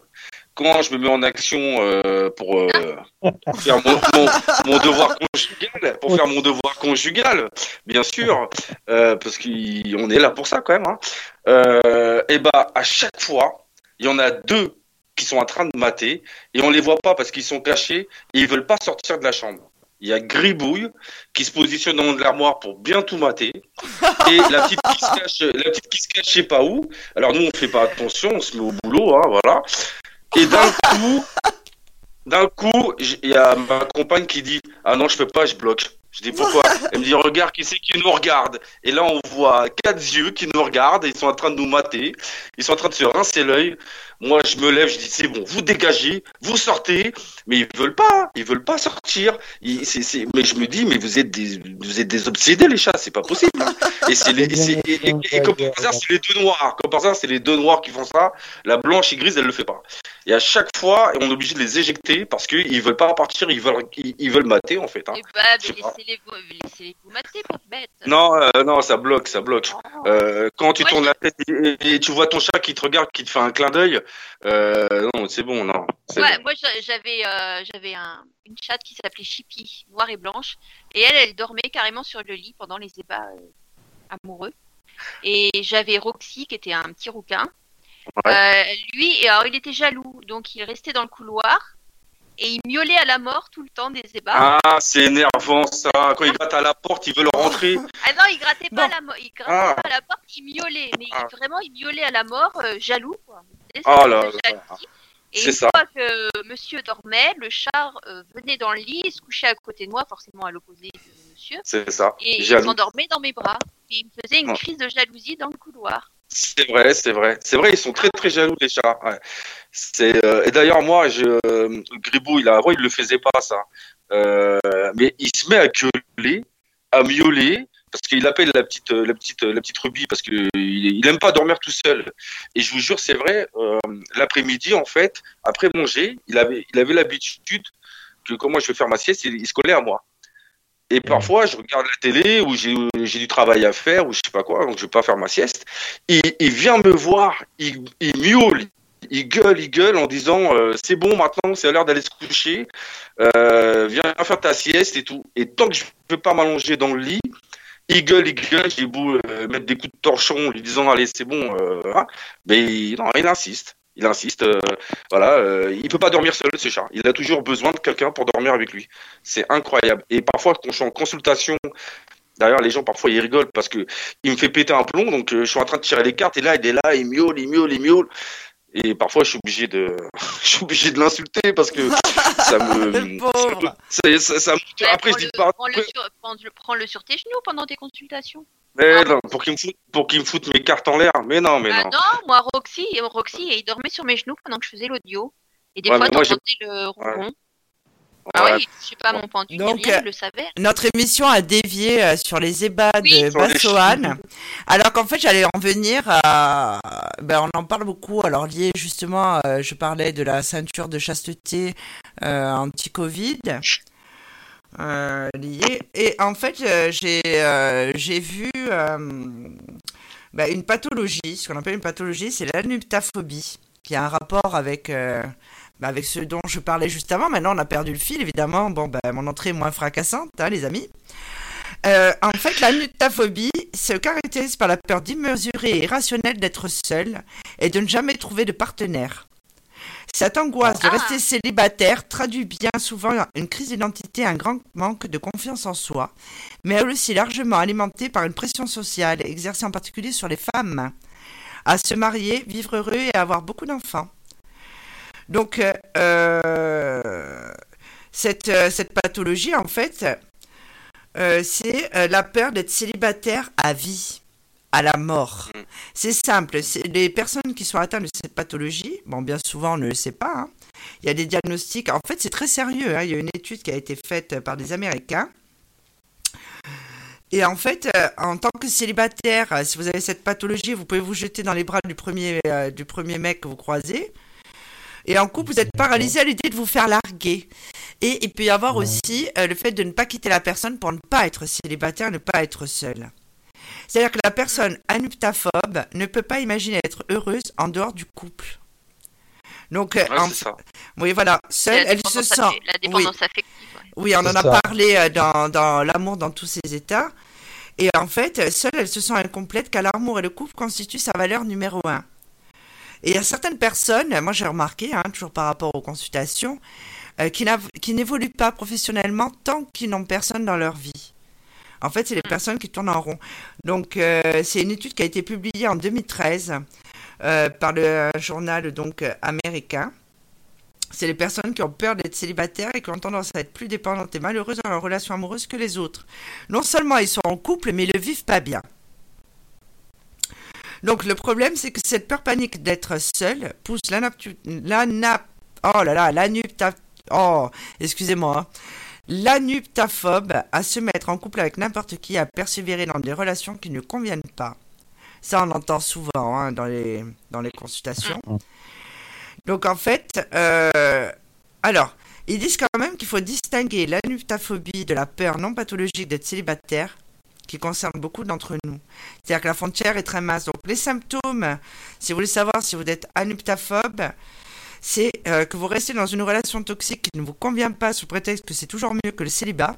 quand je me mets en action euh, pour, euh, pour faire mon, devoir conjugal, pour faire mon devoir conjugal, bien sûr, euh, parce qu'on est là pour ça quand même. Hein, et bah à chaque fois, il y en a deux qui sont en train de mater et on les voit pas parce qu'ils sont cachés et ils veulent pas sortir de la chambre. Il y a Gribouille qui se positionne dans l'armoire pour bien tout mater. Et la petite qui se cache, la petite qui se cache, je sais pas où. Alors nous, on fait pas attention, on se met au boulot, hein, voilà. Et d'un coup, d'un coup, il y a ma compagne qui dit Ah non, je peux pas, je bloque. Je dis pourquoi? Elle me dit Regarde, qui c'est qui nous regarde Et là, on voit quatre yeux qui nous regardent, ils sont en train de nous mater, ils sont en train de se rincer l'œil. Moi, je me lève, je dis C'est bon, vous dégagez, vous sortez, mais ils veulent pas, ils veulent pas sortir. Ils- Mais je me dis Mais vous êtes des, vous êtes des obsédés, les chats, c'est pas possible. hein. Et, c'est les, et, c'est- et- et- et comme par hasard, c'est les deux noirs. Comme par hasard, c'est les deux noirs qui font ça. La blanche et grise, elle le fait pas. Et à chaque fois, on est obligé de les éjecter parce qu'ils veulent pas partir, ils veulent, ils, ils veulent mater en fait. hein. Et bah, sais mais pas. laissez-les vous, laissez-les vous mater, pauvre bête. Non, euh, non, ça bloque, ça bloque. Oh. Euh, quand tu Moi, tournes la tête et, et tu vois ton chat qui te regarde, qui te fait un clin d'œil, euh, non, c'est bon, non. c'est Ouais, bon. moi j'avais euh, j'avais un, une chatte qui s'appelait Chippy, noire et blanche, et elle, elle dormait carrément sur le lit pendant les ébats euh, amoureux. Et j'avais Roxy qui était un petit rouquin. Euh, lui, alors il était jaloux, donc il restait dans le couloir et il miaulait à la mort tout le temps des ébats. Ah, c'est énervant ça. Quand ils grattent à la porte, ils veulent rentrer. Ah non, il grattait pas Non. à la mort, il grattait Ah. pas à la porte, il miaulait, mais il- Ah. vraiment il miaulait à la mort, euh, jaloux quoi. Oh là là. Et une ça. fois que monsieur dormait, le chat euh, venait dans le lit, il se couchait à côté de moi, forcément à l'opposé de monsieur, C'est ça. et il Jaloux. s'endormait dans mes bras. Et il me faisait une crise de jalousie dans le couloir. C'est vrai, c'est vrai. C'est vrai, ils sont très très jaloux les chats. Ouais. C'est euh, et d'ailleurs moi, je euh, Gribou, il a avant il le faisait pas ça. Euh, mais il se met à gueuler, à miauler parce qu'il appelle la petite euh, la petite la petite Ruby parce que il, il aime pas dormir tout seul. Et je vous jure, c'est vrai. euh, L'après-midi en fait, après manger, il avait il avait l'habitude que quand moi je vais faire ma sieste, il, il se collait à moi. Et parfois, je regarde la télé ou j'ai du travail à faire ou je sais pas quoi, donc je vais pas faire ma sieste. Il, il vient me voir, il, il miaule, il gueule, il gueule en disant euh, c'est bon maintenant, c'est l'heure d'aller se coucher, euh, viens faire ta sieste et tout. Et tant que je peux pas m'allonger dans le lit, il gueule, il gueule, j'ai beau euh, mettre des coups de torchon lui disant allez c'est bon, euh, hein. mais non, il insiste. Il insiste, euh, voilà, euh, il peut pas dormir seul ce chat. Il a toujours besoin de quelqu'un pour dormir avec lui. C'est incroyable. Et parfois, quand je suis en consultation, d'ailleurs, les gens parfois ils rigolent parce que il me fait péter un plomb, donc je suis en train de tirer les cartes et là, il est là, il miaule, il miaule, il miaule. Et parfois, je suis obligé de, je suis obligé de l'insulter parce que ça me, ça, après, je dis pas, prends le sur- prends le- prends-le sur tes genoux pendant tes consultations. mais non, pour qu'il me foute, pour qu'il me foute mes cartes en l'air. Mais non, mais Ah non. non, moi Roxy, Roxy, il dormait sur mes genoux pendant que je faisais l'audio. Et des Ouais, fois, moi, le ronron. Ouais. Ah Ouais. oui, je sais pas, mon pendu, Donc, rien, euh, il le savait. Notre émission a dévié euh, sur les ébats Oui. de Bassoane. Alors qu'en fait, j'allais en venir à. Ben, on en parle beaucoup. Alors, lié justement, euh, je parlais de la ceinture de chasteté euh, anti-Covid. Euh, liée. Et en fait, euh, j'ai euh, j'ai vu euh, ben, une pathologie, ce qu'on appelle une pathologie, c'est l'anuptaphobie, qui a un rapport avec. Ben, avec ce dont je parlais juste avant, maintenant on a perdu le fil évidemment. Bon, ben, mon entrée est moins fracassante, hein, les amis. Euh, en fait, la nutaphobie se caractérise par la peur démesurée et irrationnelle d'être seul et de ne jamais trouver de partenaire. Cette angoisse de Ah. rester célibataire traduit bien souvent une crise d'identité, un grand manque de confiance en soi, mais elle aussi largement alimentée par une pression sociale exercée en particulier sur les femmes à se marier, vivre heureux et avoir beaucoup d'enfants. Donc, euh, euh, cette, euh, cette pathologie, en fait, euh, c'est la peur d'être célibataire à vie, à la mort. C'est simple, les personnes qui sont atteintes de cette pathologie, bon, bien souvent on ne le sait pas, hein. il y a des diagnostics, en fait c'est très sérieux, hein. il y a une étude qui a été faite par des Américains. Et en fait, en tant que célibataire, si vous avez cette pathologie, vous pouvez vous jeter dans les bras du premier, euh, du premier mec que vous croisez. Et en couple, vous êtes paralysé à l'idée de vous faire larguer. Et il peut y avoir aussi euh, le fait de ne pas quitter la personne pour ne pas être célibataire, ne pas être seul. C'est-à-dire que la personne anuptaphobe ne peut pas imaginer être heureuse en dehors du couple. Donc, Ouais, en- ça. oui, voilà, seule, elle se sent. La Oui, dépendance affective. ouais. oui, on en a ça. parlé euh, dans, dans l'amour dans tous ses états. Et en fait, seule, elle se sent incomplète car l'amour et le couple constituent sa valeur numéro un. Et il y a certaines personnes, moi j'ai remarqué, hein, toujours par rapport aux consultations, euh, qui n'évoluent pas professionnellement tant qu'ils n'ont personne dans leur vie. En fait, c'est les personnes qui tournent en rond. Donc, euh, c'est une étude qui a été publiée en 2013 euh, par le journal donc américain. C'est les personnes qui ont peur d'être célibataires et qui ont tendance à être plus dépendantes et malheureuses dans leur relation amoureuse que les autres. Non seulement ils sont en couple, mais ils le vivent pas bien. Donc le problème, c'est que cette peur panique d'être seul pousse l'anap... Oh là là. Oh, hein. À se mettre en couple avec n'importe qui, à persévérer dans des relations qui ne conviennent pas. Ça, on entend souvent hein, dans, les, dans les consultations. Donc en fait, euh, alors, ils disent quand même qu'il faut distinguer l'anuptaphobie de la peur non pathologique d'être célibataire, qui concerne beaucoup d'entre nous. C'est-à-dire que la frontière est très mince. Donc les symptômes, si vous voulez savoir si vous êtes anuptaphobe, c'est euh, que vous restez dans une relation toxique qui ne vous convient pas sous prétexte que c'est toujours mieux que le célibat,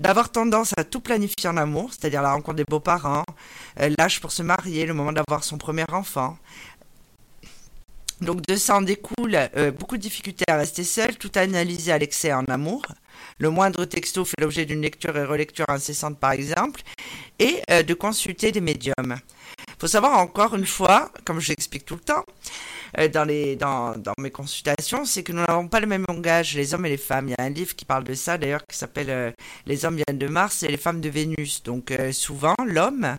d'avoir tendance à tout planifier en amour, c'est-à-dire la rencontre des beaux-parents, euh, l'âge pour se marier, le moment d'avoir son premier enfant. Donc de ça en découle euh, beaucoup de difficultés à rester seul, tout analyser à l'excès en amour. Le moindre texto fait l'objet d'une lecture et relecture incessante par exemple, et euh, de consulter des médiums. Il faut savoir encore une fois, comme je l'explique tout le temps, dans, les, dans, dans mes consultations, c'est que nous n'avons pas le même langage, les hommes et les femmes. Il y a un livre qui parle de ça d'ailleurs qui s'appelle euh, Les hommes viennent de Mars et les femmes de Vénus. Donc euh, souvent, l'homme,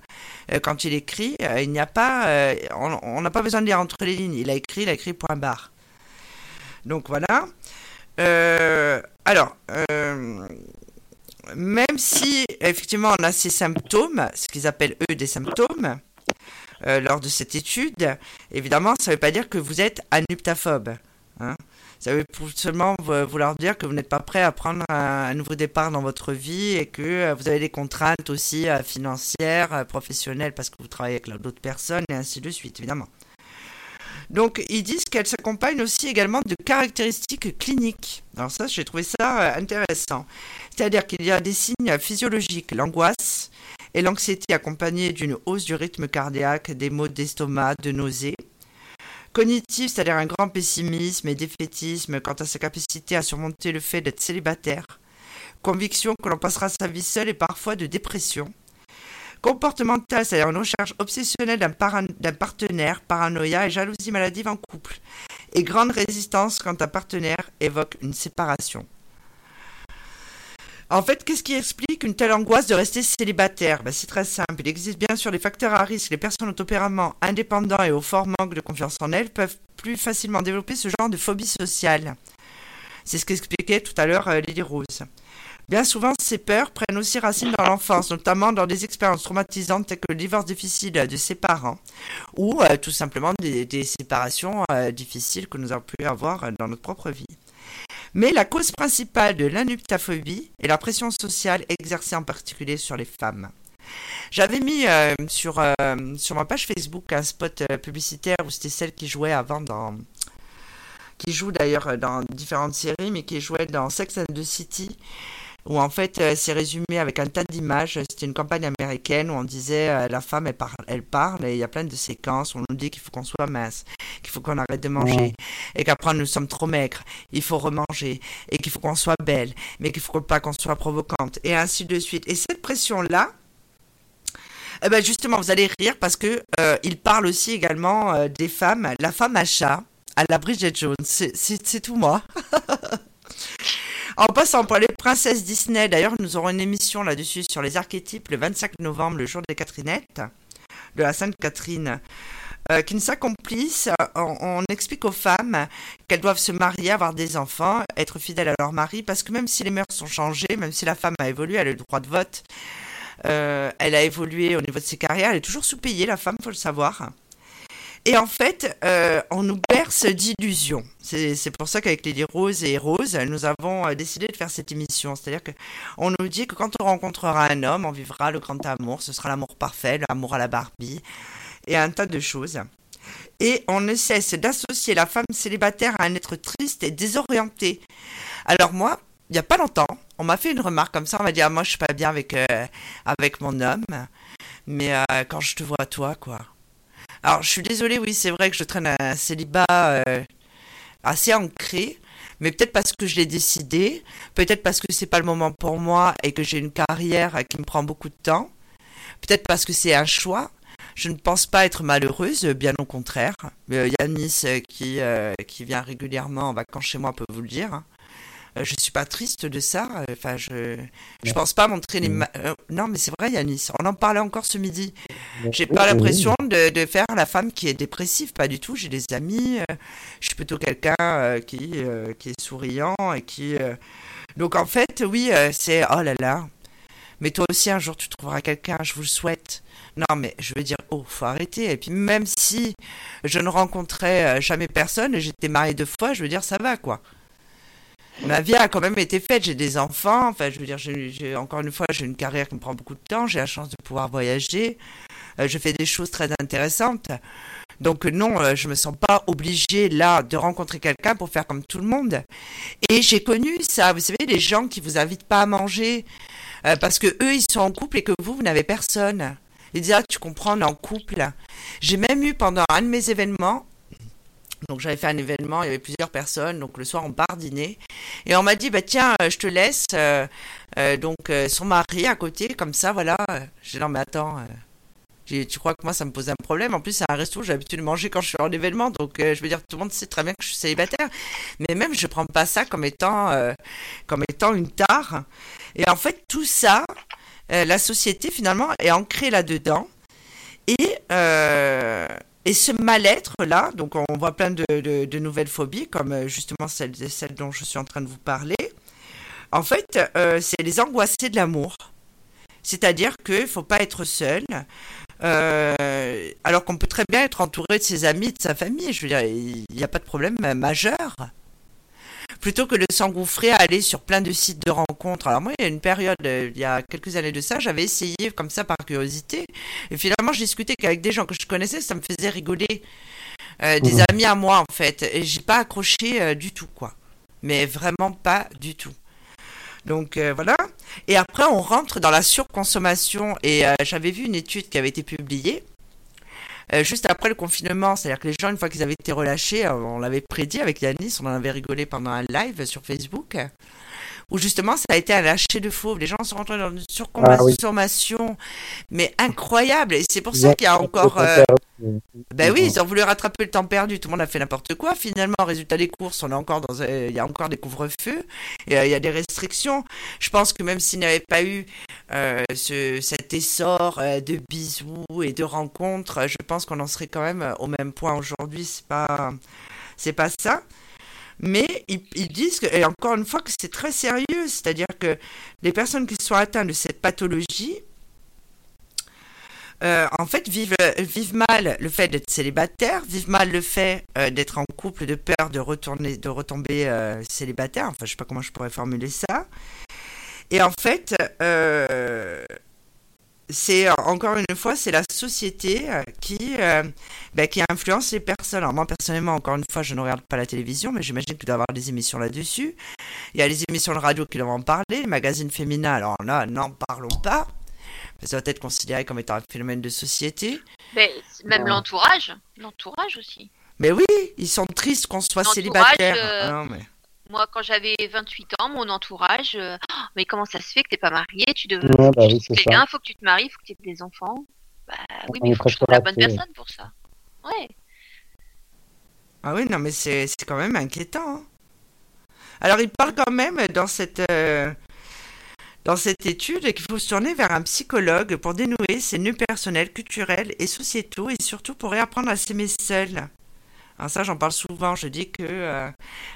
euh, quand il écrit, euh, il n'y a pas, euh, on n'a pas besoin de lire entre les lignes. Il a écrit, il a écrit point barre. Donc voilà. Euh, alors, euh, même si effectivement on a ces symptômes, ce qu'ils appellent eux des symptômes, euh, lors de cette étude, évidemment, ça ne veut pas dire que vous êtes anuptaphobe. hein. Ça veut seulement vo- vouloir dire que vous n'êtes pas prêt à prendre un, nouveau départ dans votre vie et que euh, vous avez des contraintes aussi euh, financières, professionnelles, parce que vous travaillez avec d'autres personnes et ainsi de suite, évidemment. Donc, ils disent qu'elle s'accompagne aussi également de caractéristiques cliniques. Alors ça, j'ai trouvé ça intéressant. C'est-à-dire qu'il y a des signes physiologiques, l'angoisse et l'anxiété accompagnée d'une hausse du rythme cardiaque, des maux d'estomac, de nausées. Cognitif, c'est-à-dire un grand pessimisme et défaitisme quant à sa capacité à surmonter le fait d'être célibataire. Conviction que l'on passera sa vie seul et parfois de dépression. Comportemental, c'est-à-dire une recherche obsessionnelle d'un partenaire, paranoïa et jalousie maladive en couple. Et grande résistance quand un partenaire évoque une séparation. En fait, qu'est-ce qui explique une telle angoisse de rester célibataire? Ben, C'est très simple. Il existe bien sûr des facteurs à risque. Les personnes au tempérament indépendant et au fort manque de confiance en elles peuvent plus facilement développer ce genre de phobie sociale. C'est ce qu'expliquait tout à l'heure euh, Lily Rose. Bien souvent, ces peurs prennent aussi racine dans l'enfance, notamment dans des expériences traumatisantes telles que le divorce difficile de ses parents ou euh, tout simplement des, séparations euh, difficiles que nous avons pu avoir euh, dans notre propre vie. Mais la cause principale de l'anuptaphobie est la pression sociale exercée en particulier sur les femmes. J'avais mis euh, sur, euh, sur ma page Facebook un spot euh, publicitaire où c'était celle qui jouait avant dans. qui joue d'ailleurs dans différentes séries, mais qui jouait dans Sex and the City, où en fait euh, c'est résumé avec un tas d'images. C'était une campagne américaine où on disait euh, la femme elle parle, elle parle et il y a plein de séquences où on nous dit qu'il faut qu'on soit mince, qu'il faut qu'on arrête de manger et qu'après nous sommes trop maigres, il faut remanger et qu'il faut qu'on soit belle, mais qu'il faut pas qu'on soit provocante et ainsi de suite. Et cette pression là. Eh ben justement, vous allez rire parce que euh, il parle aussi également euh, des femmes, la femme à chat, à la Bridget Jones. C'est tout moi. En passant pour les princesses Disney, d'ailleurs, nous aurons une émission là-dessus sur les archétypes le 25 novembre, le jour des Catherinettes, de la Sainte Catherine, euh, qui ne s'accomplissent. On, explique aux femmes qu'elles doivent se marier, avoir des enfants, être fidèles à leur mari, parce que même si les mœurs sont changées, même si la femme a évolué, elle a le droit de vote, euh, elle a évolué au niveau de ses carrières, elle est toujours sous-payée, la femme, faut le savoir. Et en fait, euh, on nous berce d'illusions. C'est pour ça qu'avec Lily Rose et Rose, nous avons euh, décidé de faire cette émission. C'est-à-dire qu'on nous dit que quand on rencontrera un homme, on vivra le grand amour, ce sera l'amour parfait, l'amour à la Barbie, et un tas de choses. Et on ne cesse d'associer la femme célibataire à un être triste et désorienté. Alors moi, il n'y a pas longtemps, on m'a fait une remarque comme ça, on m'a dit, ah, moi je suis pas bien avec, euh, avec mon homme, mais quand je te vois toi, quoi alors, je suis désolée, oui, c'est vrai que je traîne un célibat euh, assez ancré, mais peut-être parce que je l'ai décidé, peut-être parce que c'est pas le moment pour moi et que j'ai une carrière qui me prend beaucoup de temps, peut-être parce que c'est un choix. Je ne pense pas être malheureuse, bien au contraire. Euh, Yanis, euh, qui, qui vient régulièrement en vacances chez moi, peut vous le dire. Hein. Euh, je suis pas triste de ça. Enfin, je je pense pas montrer les. Euh, non, mais c'est vrai, Yanis. On en parlait encore ce midi. J'ai pas l'impression de, de, faire la femme qui est dépressive, pas du tout. J'ai des amis. Euh, je suis plutôt quelqu'un qui qui est souriant et qui. Donc en fait, oui, c'est oh là là. Mais toi aussi, un jour, tu trouveras quelqu'un. Je vous le souhaite. Non, mais je veux dire, oh, faut arrêter. Et puis même si je ne rencontrais jamais personne, j'étais mariée deux fois, je veux dire, ça va quoi ma vie a quand même été faite. J'ai des enfants. Enfin, je veux dire, j'ai, encore une fois, j'ai une carrière qui me prend beaucoup de temps. J'ai la chance de pouvoir voyager. Euh, je fais des choses très intéressantes. Donc non, euh, je me sens pas obligée là de rencontrer quelqu'un pour faire comme tout le monde. Et j'ai connu ça. Vous savez, les gens qui vous invitent pas à manger euh, parce que eux ils sont en couple et que vous vous n'avez personne. Ils disent ah tu comprends, on est en couple. J'ai même eu pendant un de mes événements donc j'avais fait un événement, il y avait plusieurs personnes, donc le soir on part dîner. Et on m'a dit, bah tiens, euh, je te laisse euh, euh, donc son mari à côté, comme ça, voilà. J'ai dit, non mais attends, tu crois que moi ça me pose un problème? En plus c'est un resto, j'ai l'habitude de manger quand je suis en événement, donc je veux dire, tout le monde sait très bien que je suis célibataire. Mais même je prends pas ça comme étant, comme étant une tare. Et en fait tout ça, la société finalement est ancrée là-dedans. Et... Et ce mal-être-là, donc on voit plein de, nouvelles phobies, comme euh, justement celle, dont je suis en train de vous parler. En fait, euh, c'est les angoissés de l'amour. C'est-à-dire qu'il ne faut pas être seul, euh, alors qu'on peut très bien être entouré de ses amis, de sa famille. Je veux dire, il n'y a pas de problème majeur plutôt que de s'engouffrer à aller sur plein de sites de rencontres. Alors moi, il y a une période, euh, il y a quelques années de ça, j'avais essayé comme ça par curiosité, et finalement, je discutais qu'avec des gens que je connaissais, ça me faisait rigoler. Euh, des mmh. amis à moi, en fait, et j'ai pas accroché euh, du tout, quoi. Mais vraiment pas du tout. Donc voilà. Et après, on rentre dans la surconsommation. Et j'avais vu une étude qui avait été publiée euh, juste après le confinement. C'est-à-dire que les gens, une fois qu'ils avaient été relâchés, euh, on l'avait prédit avec Yanis, on en avait rigolé pendant un live sur Facebook où justement ça a été un lâcher de fauve. Les gens sont rentrés dans une surconsommation, ah mais incroyable. Et c'est pour ça qu'il y a encore. Euh, ben oui, ils ont voulu rattraper le temps perdu. Tout le monde a fait n'importe quoi. Finalement, résultat des courses, on est encore dans, il y a encore des couvre-feux, et il y a des restrictions. Je pense que même s'il n'y avait pas eu euh, ce, cet essor euh, de bisous et de rencontres, je pense qu'on en serait quand même au même point aujourd'hui. C'est pas, c'est pas ça mais ils, disent, que, et encore une fois, que c'est très sérieux, c'est-à-dire que les personnes qui sont atteintes de cette pathologie, euh, en fait, vivent, vivent mal le fait d'être célibataire, vivent mal le fait euh, d'être en couple, de peur de retourner, de retomber euh, célibataire. Enfin, je sais pas comment je pourrais formuler ça. Et en fait, c'est encore une fois, c'est la société euh, qui, euh, ben, qui influence les personnes. Alors moi personnellement, encore une fois, je ne regarde pas la télévision, mais j'imagine qu'il doit y avoir des émissions là-dessus. Il y a les émissions de radio qui doivent en parler, les magazines féminins, alors là, n'en parlons pas. Ça doit être considéré comme étant un phénomène de société. Mais même l'entourage, l'entourage aussi. Mais oui, ils sont tristes qu'on soit célibataire. Euh, ah mais... Moi, quand j'avais 28 ans, mon entourage, euh, oh, mais comment ça se fait que t'es pas marié? Tu devrais ouais, bah, oui, quelqu'un, faut que tu te maries, faut que tu aies des enfants. Bah oui, mais il faut que je trouve la bonne personne pour ça. Ouais. Ah oui, non, mais c'est quand même inquiétant. Hein. Alors, il parle quand même dans cette, euh, dans cette étude qu'il faut se tourner vers un psychologue pour dénouer ses nœuds personnels, culturels et sociétaux et surtout pour réapprendre à s'aimer seul. Alors ça, j'en parle souvent. Je dis que euh,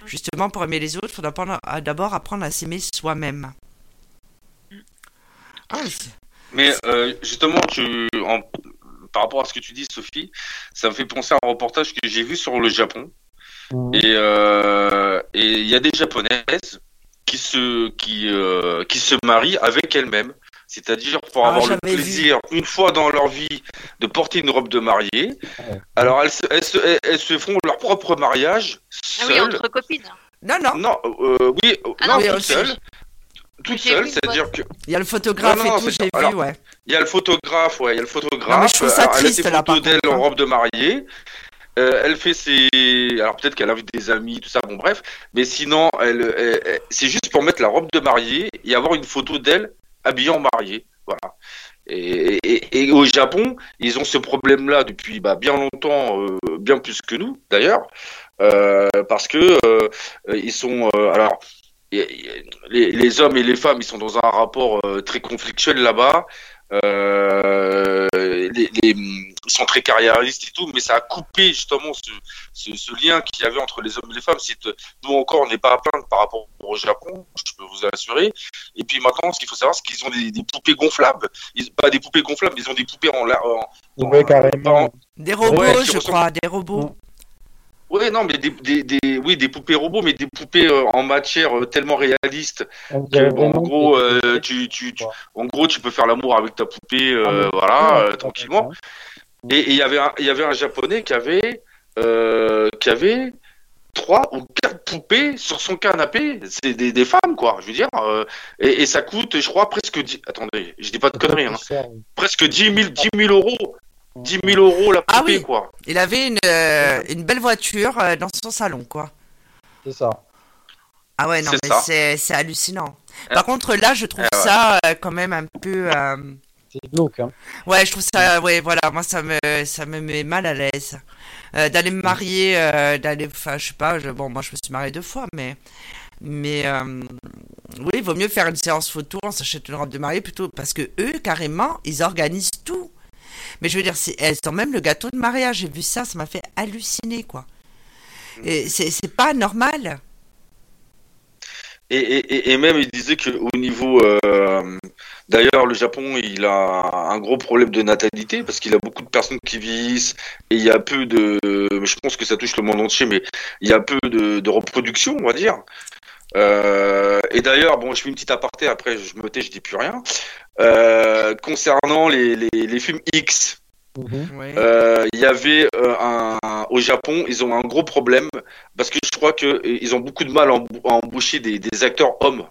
justement, pour aimer les autres, il faut d'abord apprendre à s'aimer soi-même. Ah, mais euh, justement, tu, par rapport à ce que tu dis, Sophie, ça me fait penser à un reportage que j'ai vu sur le Japon. Mhm. Et euh, et il y a des japonaises qui se qui euh, qui se marient avec elles-mêmes, c'est-à-dire pour Ah, avoir le vu. plaisir une fois dans leur vie de porter une robe de mariée. Ouais. Alors elles se, elles se, elles- elles se font leur propre mariage Ah oui, entre copines. Non, non, Non, euh, oui, euh, Ah non, non, toutes seules. Toutes seules, c'est-à-dire que il y a le photographe Non, non, et tout, c'est j'ai vu, Alors, ouais. il y a le photographe, ouais, il y a le photographe. Non, mais je trouve ça Alors, elle a photos d'elle en hein. robe de mariée. Euh, elle fait ses, alors peut-être qu'elle invite des amis, tout ça, bon bref. Mais sinon, elle, elle- elle- c'est juste pour mettre la robe de mariée et avoir une photo d'elle habillée en mariée, voilà. Et, au Japon, ils ont ce problème-là depuis bah, bien longtemps, euh, bien plus que nous d'ailleurs, euh, parce que euh, ils sont, alors, les, les hommes et les femmes, ils sont dans un rapport très conflictuel là-bas. Euh, les, les- ils sont très carriéristes et tout, mais ça a coupé justement ce, ce, ce lien qu'il y avait entre les hommes et les femmes. C'est nous encore, on n'est pas à plaindre par rapport au Japon, je peux vous assurer. Et puis maintenant, ce qu'il faut savoir, c'est qu'ils ont des, des poupées gonflables. Ils, pas des poupées gonflables, ils ont des poupées en, en, Ouais, carrément. Des robots, Ouais, je crois, des robots. Ouais, non, mais des, des, des, oui, des poupées robots, mais des poupées euh, en matière euh, tellement réaliste On que, en gros, euh, tu, tu, en gros, tu peux faire l'amour avec ta poupée, Ah, voilà, tranquillement. Et il y avait un, il y avait un japonais qui avait, qui avait trois ou quatre poupées sur son canapé. C'est des, des femmes, quoi. Je veux dire, et, et ça coûte, je crois, presque 10, attendez, je dis pas de conneries, hein, presque 10 000, 10 000 euros. 10 000 euros la Ah poupée, oui. quoi. Il avait une, euh, une belle voiture euh, dans son salon, quoi. C'est ça. Ah ouais, non, C'est mais c'est c'est hallucinant. Ah. Par contre, là, je trouve Ah ouais. ça euh, quand même un peu... euh, C'est glauque. Hein. Ouais, je trouve ça... Ouais, voilà, moi, ça me, ça me met mal à l'aise. Euh, d'aller me marier, euh, d'aller... Enfin, je sais pas, je- bon, moi, je me suis mariée deux fois, mais... Mais... euh, Oui, il vaut mieux faire une séance photo, on s'achète une robe de mariée plutôt... Parce que eux, carrément, ils organisent tout. Mais je veux dire, c'est- elles ont même le gâteau de mariage. J'ai vu ça, ça m'a fait halluciner, quoi. Et c'est c'est pas normal. Et, et, et- et même, il disait qu'au niveau. euh, D'ailleurs, le Japon, il a un gros problème de natalité parce qu'il a beaucoup de personnes qui vieillissent et il y a peu de. Je pense que ça touche le monde entier, mais il y a peu de, de reproduction, on va dire. Euh, et d'ailleurs, bon, je fais une petite aparté, après je me tais, je dis plus rien. Euh, concernant les, les, les films X, Mhm. Ouais. euh, il y avait euh, un, au Japon, ils ont un gros problème parce que je crois que euh, ils ont beaucoup de mal à embau- à embaucher des, des acteurs hommes.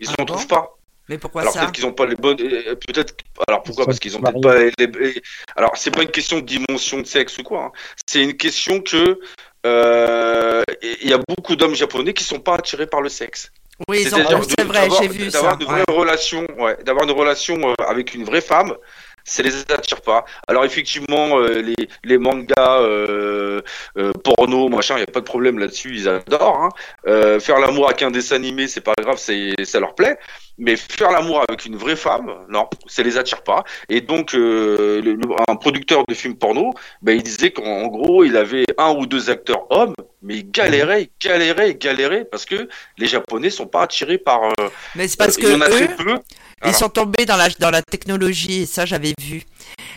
Ils Ah n'en bon trouvent pas. Mais pourquoi alors ça peut-être qu'ils n'ont pas les bonnes. Peut-être. Alors pourquoi? Parce qu'ils ont mariés. peut-être pas les. les- Alors c'est pas une question de dimension de sexe ou quoi. hein. C'est une question que euh, il y a beaucoup d'hommes japonais qui sont pas attirés par le sexe. Oui, c'est vrai, j'ai vu ça. D'avoir une vraie ouais. relation, ouais, d'avoir une relation euh, avec une vraie femme, ça les attire pas. Alors effectivement, euh, les, les mangas euh, euh, porno, machin, il y a pas de problème là-dessus, ils adorent. Hein. Euh, faire l'amour avec un dessin animé, c'est pas grave, c'est ça leur plaît. Mais faire l'amour avec une vraie femme, non, ça les attire pas. Et donc, euh, le- un producteur de films porno, ben, il disait qu'en en gros, il avait un ou deux acteurs hommes, mais il galérait, il galérait, il galérait, parce que les Japonais sont pas attirés par. euh, Mais c'est parce il que y en a très peu. ils sont tombés dans la, dans la technologie, et ça j'avais vu.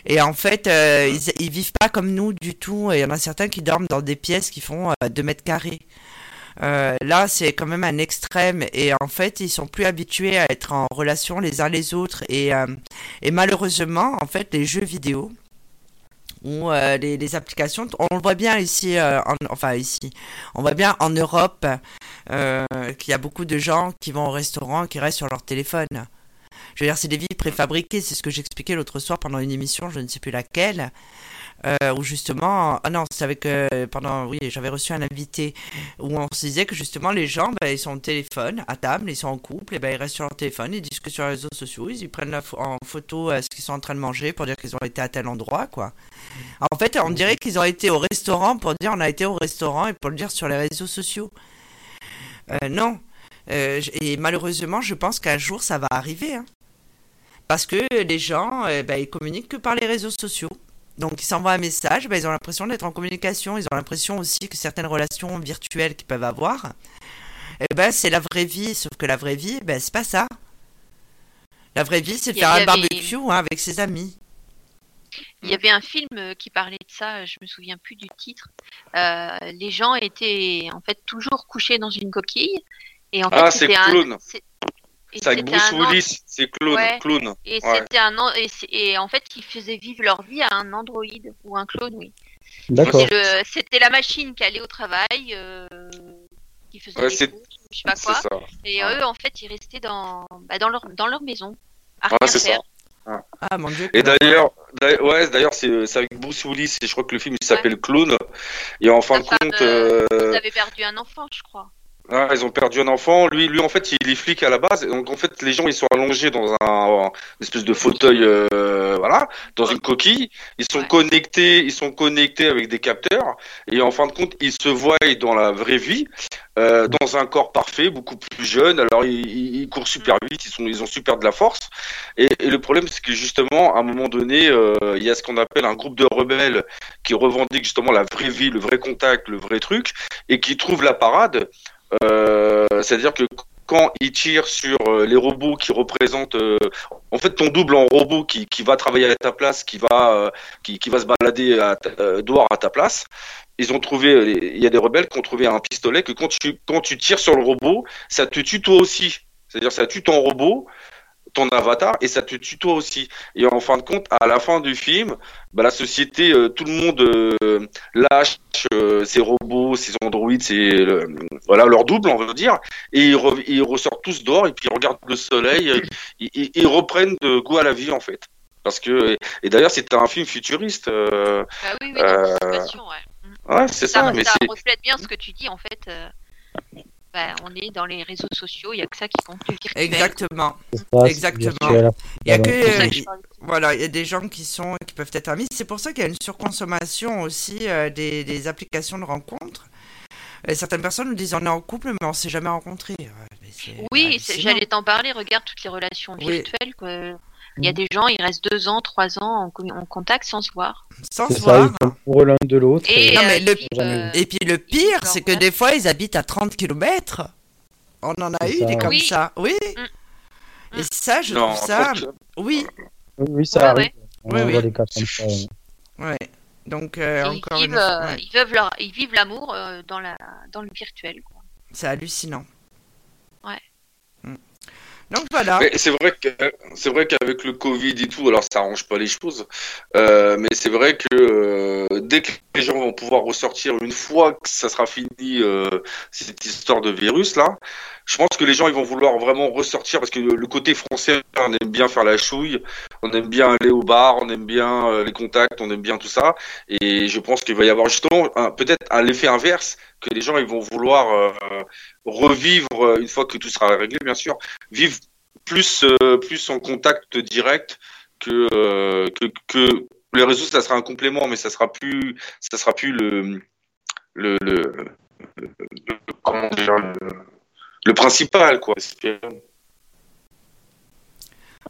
Et en fait, euh, ils, ils vivent pas comme nous du tout. Et il y en a certains qui dorment dans des pièces qui font euh, 2 mètres carrés. Euh, là, c'est quand même un extrême. Et en fait, ils sont plus habitués à être en relation les uns les autres. Et, euh, malheureusement, en fait, les jeux vidéo ou euh, les, applications, on le voit bien ici, en- enfin ici, on voit bien en Europe qu'il y a beaucoup de gens qui vont au restaurant qui restent sur leur téléphone. Je veux dire, c'est des vies préfabriquées, c'est ce que j'expliquais l'autre soir pendant une émission, je ne sais plus laquelle, euh, où justement, ah non, c'est avec, euh, pendant, oui, j'avais reçu un invité, où on se disait que justement les gens, ben, ils sont au téléphone, à table, ils sont en couple, et ben ils restent sur leur téléphone, ils discutent sur les réseaux sociaux, ils prennent la en photo euh, ce qu'ils sont en train de manger pour dire qu'ils ont été à tel endroit, quoi. En fait, on dirait qu'ils ont été au restaurant pour dire on a été au restaurant et pour le dire sur les réseaux sociaux. Euh, non. Euh, et malheureusement, je pense qu'un jour, ça va arriver. hein. Parce que les gens, ben, ils communiquent que par les réseaux sociaux. Donc, ils s'envoient un message, ben, ils ont l'impression d'être en communication. Ils ont l'impression aussi que certaines relations virtuelles qu'ils peuvent avoir, eh ben, c'est la vraie vie. Sauf que la vraie vie, ben, c'est pas ça. La vraie vie, c'est de faire un avait- barbecue hein, avec ses amis. Il y avait un film euh, qui parlait de ça, je me souviens plus du titre. Euh, les gens étaient en fait toujours couchés dans une coquille. Et en fait, Ah, c'est un- Clown. C'est- et C'est avec Bruce un an- Willis, c'est Clown. Ouais. Et Ouais. c'était un an- et, c'est- et en fait, ils faisaient vivre leur vie à un androïde ou un clone, oui. D'accord. C'était le- C'était la machine qui allait au travail, euh, qui faisait Ouais, des courses, je sais pas C'est quoi. ça. Et Ouais. eux, en fait, ils restaient dans, bah, dans, leur, dans leur maison. à Ouais, rien c'est ça. faire. Ah mon dieu. Et d'ailleurs, d'ailleurs- ouais, d'ailleurs, c'est c'est avec Bruce Willis, et je crois que le film il s'appelle Clown. Et en fin de compte, euh, euh, Ils avaient perdu un enfant, je crois. Ah, ils ont perdu un enfant. Lui, lui, en fait, il est flic à la base. Donc, en fait, les gens, ils sont allongés dans un, une espèce de fauteuil, euh, voilà, dans une coquille. Ils sont connectés, ils sont connectés avec des capteurs. Et en fin de compte, ils se voient dans la vraie vie, euh, dans un corps parfait, beaucoup plus jeune. Alors, ils, ils- courent super vite, ils sont, ils ont super de la force. Et, et le problème, c'est que justement, à un moment donné, euh, il y a ce qu'on appelle un groupe de rebelles qui revendiquent justement la vraie vie, le vrai contact, le vrai truc, et qui trouvent la parade. Euh, C'est-à-dire que quand ils tirent sur euh, les robots qui représentent, euh, en fait, ton double en robot qui, qui va travailler à ta place, qui va, euh, qui, qui va se balader à ta- euh, à ta place. Ils ont trouvé, il y a des rebelles qui ont trouvé un pistolet que quand tu, quand tu tires sur le robot, ça te tue toi aussi. C'est-à-dire, ça tue ton robot, ton avatar, et ça te tue toi aussi. Et en fin de compte, à la fin du film, bah, la société, euh, tout le monde euh, lâche euh, ses robots, ses androïdes, ses, euh, voilà, leur double, on veut dire, et ils, re- ils ressortent tous dehors, et puis ils regardent le soleil, ils, ils- ils reprennent de goût à la vie, en fait. Parce que, et d'ailleurs, c'était un film futuriste. Bah oui, oui, ouais. ouais, c'est ça, Ça, mais ça c'est. reflète bien ce que tu dis, en fait. On est dans les réseaux sociaux, il n'y a que ça qui compte le virtuel. Exactement. Ça, Exactement. Il y a que euh, voilà, il y a des gens qui sont qui peuvent être amis. C'est pour ça qu'il y a une surconsommation aussi euh, des, des applications de rencontres. Et certaines personnes nous disent on est en couple mais on s'est jamais rencontrés. Ouais, Oui, j'allais t'en parler. Regarde toutes les relations Oui. virtuelles. Il y a des gens, ils restent deux ans, trois ans en, co- en contact sans se voir. sans se voir. pour l'un de l'autre. Et, euh, le- euh, Et puis le pire, c'est que des fois ils habitent à 30 km. On en a eu ça, des comme Oui. ça. Oui. Mm. Et ça, je Non, trouve ça. Oui. Oui, ça Ouais, arrive. ouais. On Oui, voit oui. des cas comme ça. ouais. Ouais. Donc euh, encore ils une vivent, fois, euh, ouais. ils vivent leur, ils vivent l'amour euh, dans la, dans le virtuel. Quoi. c'est hallucinant. Donc voilà. C'est vrai que c'est vrai qu'avec le Covid et tout, alors ça arrange pas les choses. Euh, mais c'est vrai que euh, dès que les gens vont pouvoir ressortir une fois que ça sera fini euh, cette histoire de virus là, je pense que les gens ils vont vouloir vraiment ressortir parce que le côté français, on aime bien faire la chouille, on aime bien aller au bar, on aime bien euh, les contacts, on aime bien tout ça. Et je pense qu'il va y avoir justement peut-être un l'effet inverse que les gens ils vont vouloir euh, revivre euh, une fois que tout sera réglé, bien sûr, vivre plus plus en contact direct que, que que les réseaux ça sera un complément mais ça sera plus ça sera plus le le, le, le- le- le, le principal quoi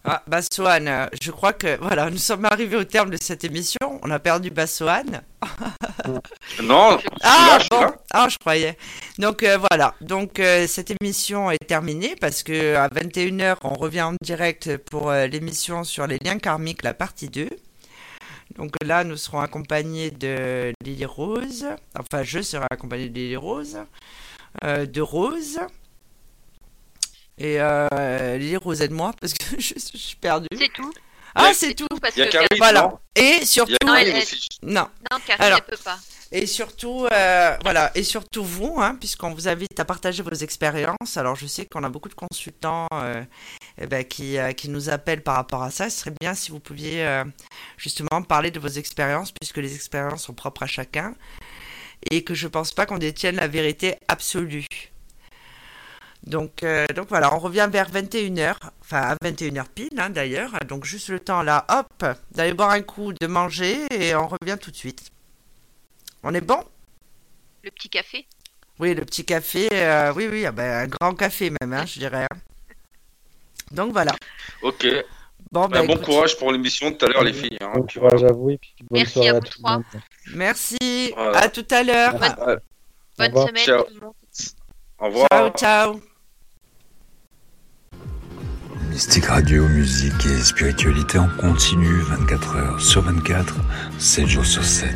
Ah, Bassoane, je crois que voilà, nous sommes arrivés au terme de cette émission. On a perdu Bassoane. non Ah, je bon. Ah, je croyais. Donc euh, voilà. Donc euh, cette émission est terminée parce que à 21h, on revient en direct pour euh, l'émission sur les liens karmiques, la partie 2. Donc là, nous serons accompagnés de Lily Rose. Enfin, je serai accompagné de Lily Rose, de Rose. Et euh, Lily Rose aide-moi parce que je, je suis perdue. C'est tout. Ah, c'est tout. Parce Il y a que Karine, Voilà. non Et surtout, Non, elle- aussi. non. non, Karine, Alors, elle peut pas. Et surtout, euh, voilà, et surtout vous, hein, puisqu'on vous invite à partager vos expériences. Alors, je sais qu'on a beaucoup de consultants euh, eh ben, qui, euh, qui nous appellent par rapport à ça. Ce serait bien si vous pouviez euh, justement parler de vos expériences, puisque les expériences sont propres à chacun, et que je pense pas qu'on détienne la vérité absolue. Donc, euh, donc voilà, on revient vers 21h, enfin à 21h pile hein, d'ailleurs. Donc juste le temps là, hop, d'aller boire un coup, de manger, et on revient tout de suite. On est bon? Le petit café? Oui, le petit café, euh, oui, oui, ah ben, un grand café même, hein, je dirais. hein. Donc voilà. ok Bon, Bah, ben, bon écoute, courage pour l'émission de tout à l'heure les filles hein. Bon courage à vous et puis bonne Merci soirée à à, vous tout le trois. monde. Merci, Voilà. à tout à l'heure. Bonne revoir. semaine Ciao. au revoir Ciao, ciao. Mystique Radio, musique et spiritualité en continu 24 heures sur 24, 7 jours sur 7.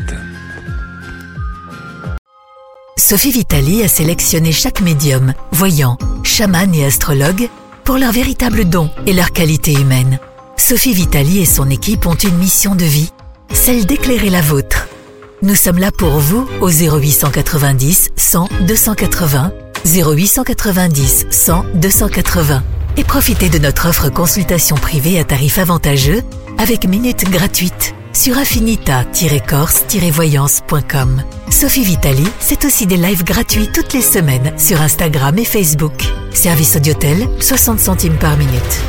Sophie Vitali a sélectionné chaque médium, voyant, chaman et astrologue pour leur véritable don et leur qualité humaine. Sophie Vitali et son équipe ont une mission de vie, celle d'éclairer la vôtre. Nous sommes là pour vous au 0890 100 280, 0890 100 280 et profitez de notre offre consultation privée à tarif avantageux avec minutes gratuites sur affinita-corse-voyance.com. Sophie Vitali, c'est aussi des lives gratuits toutes les semaines sur Instagram et Facebook. Service Audiotel, 60 centimes par minute.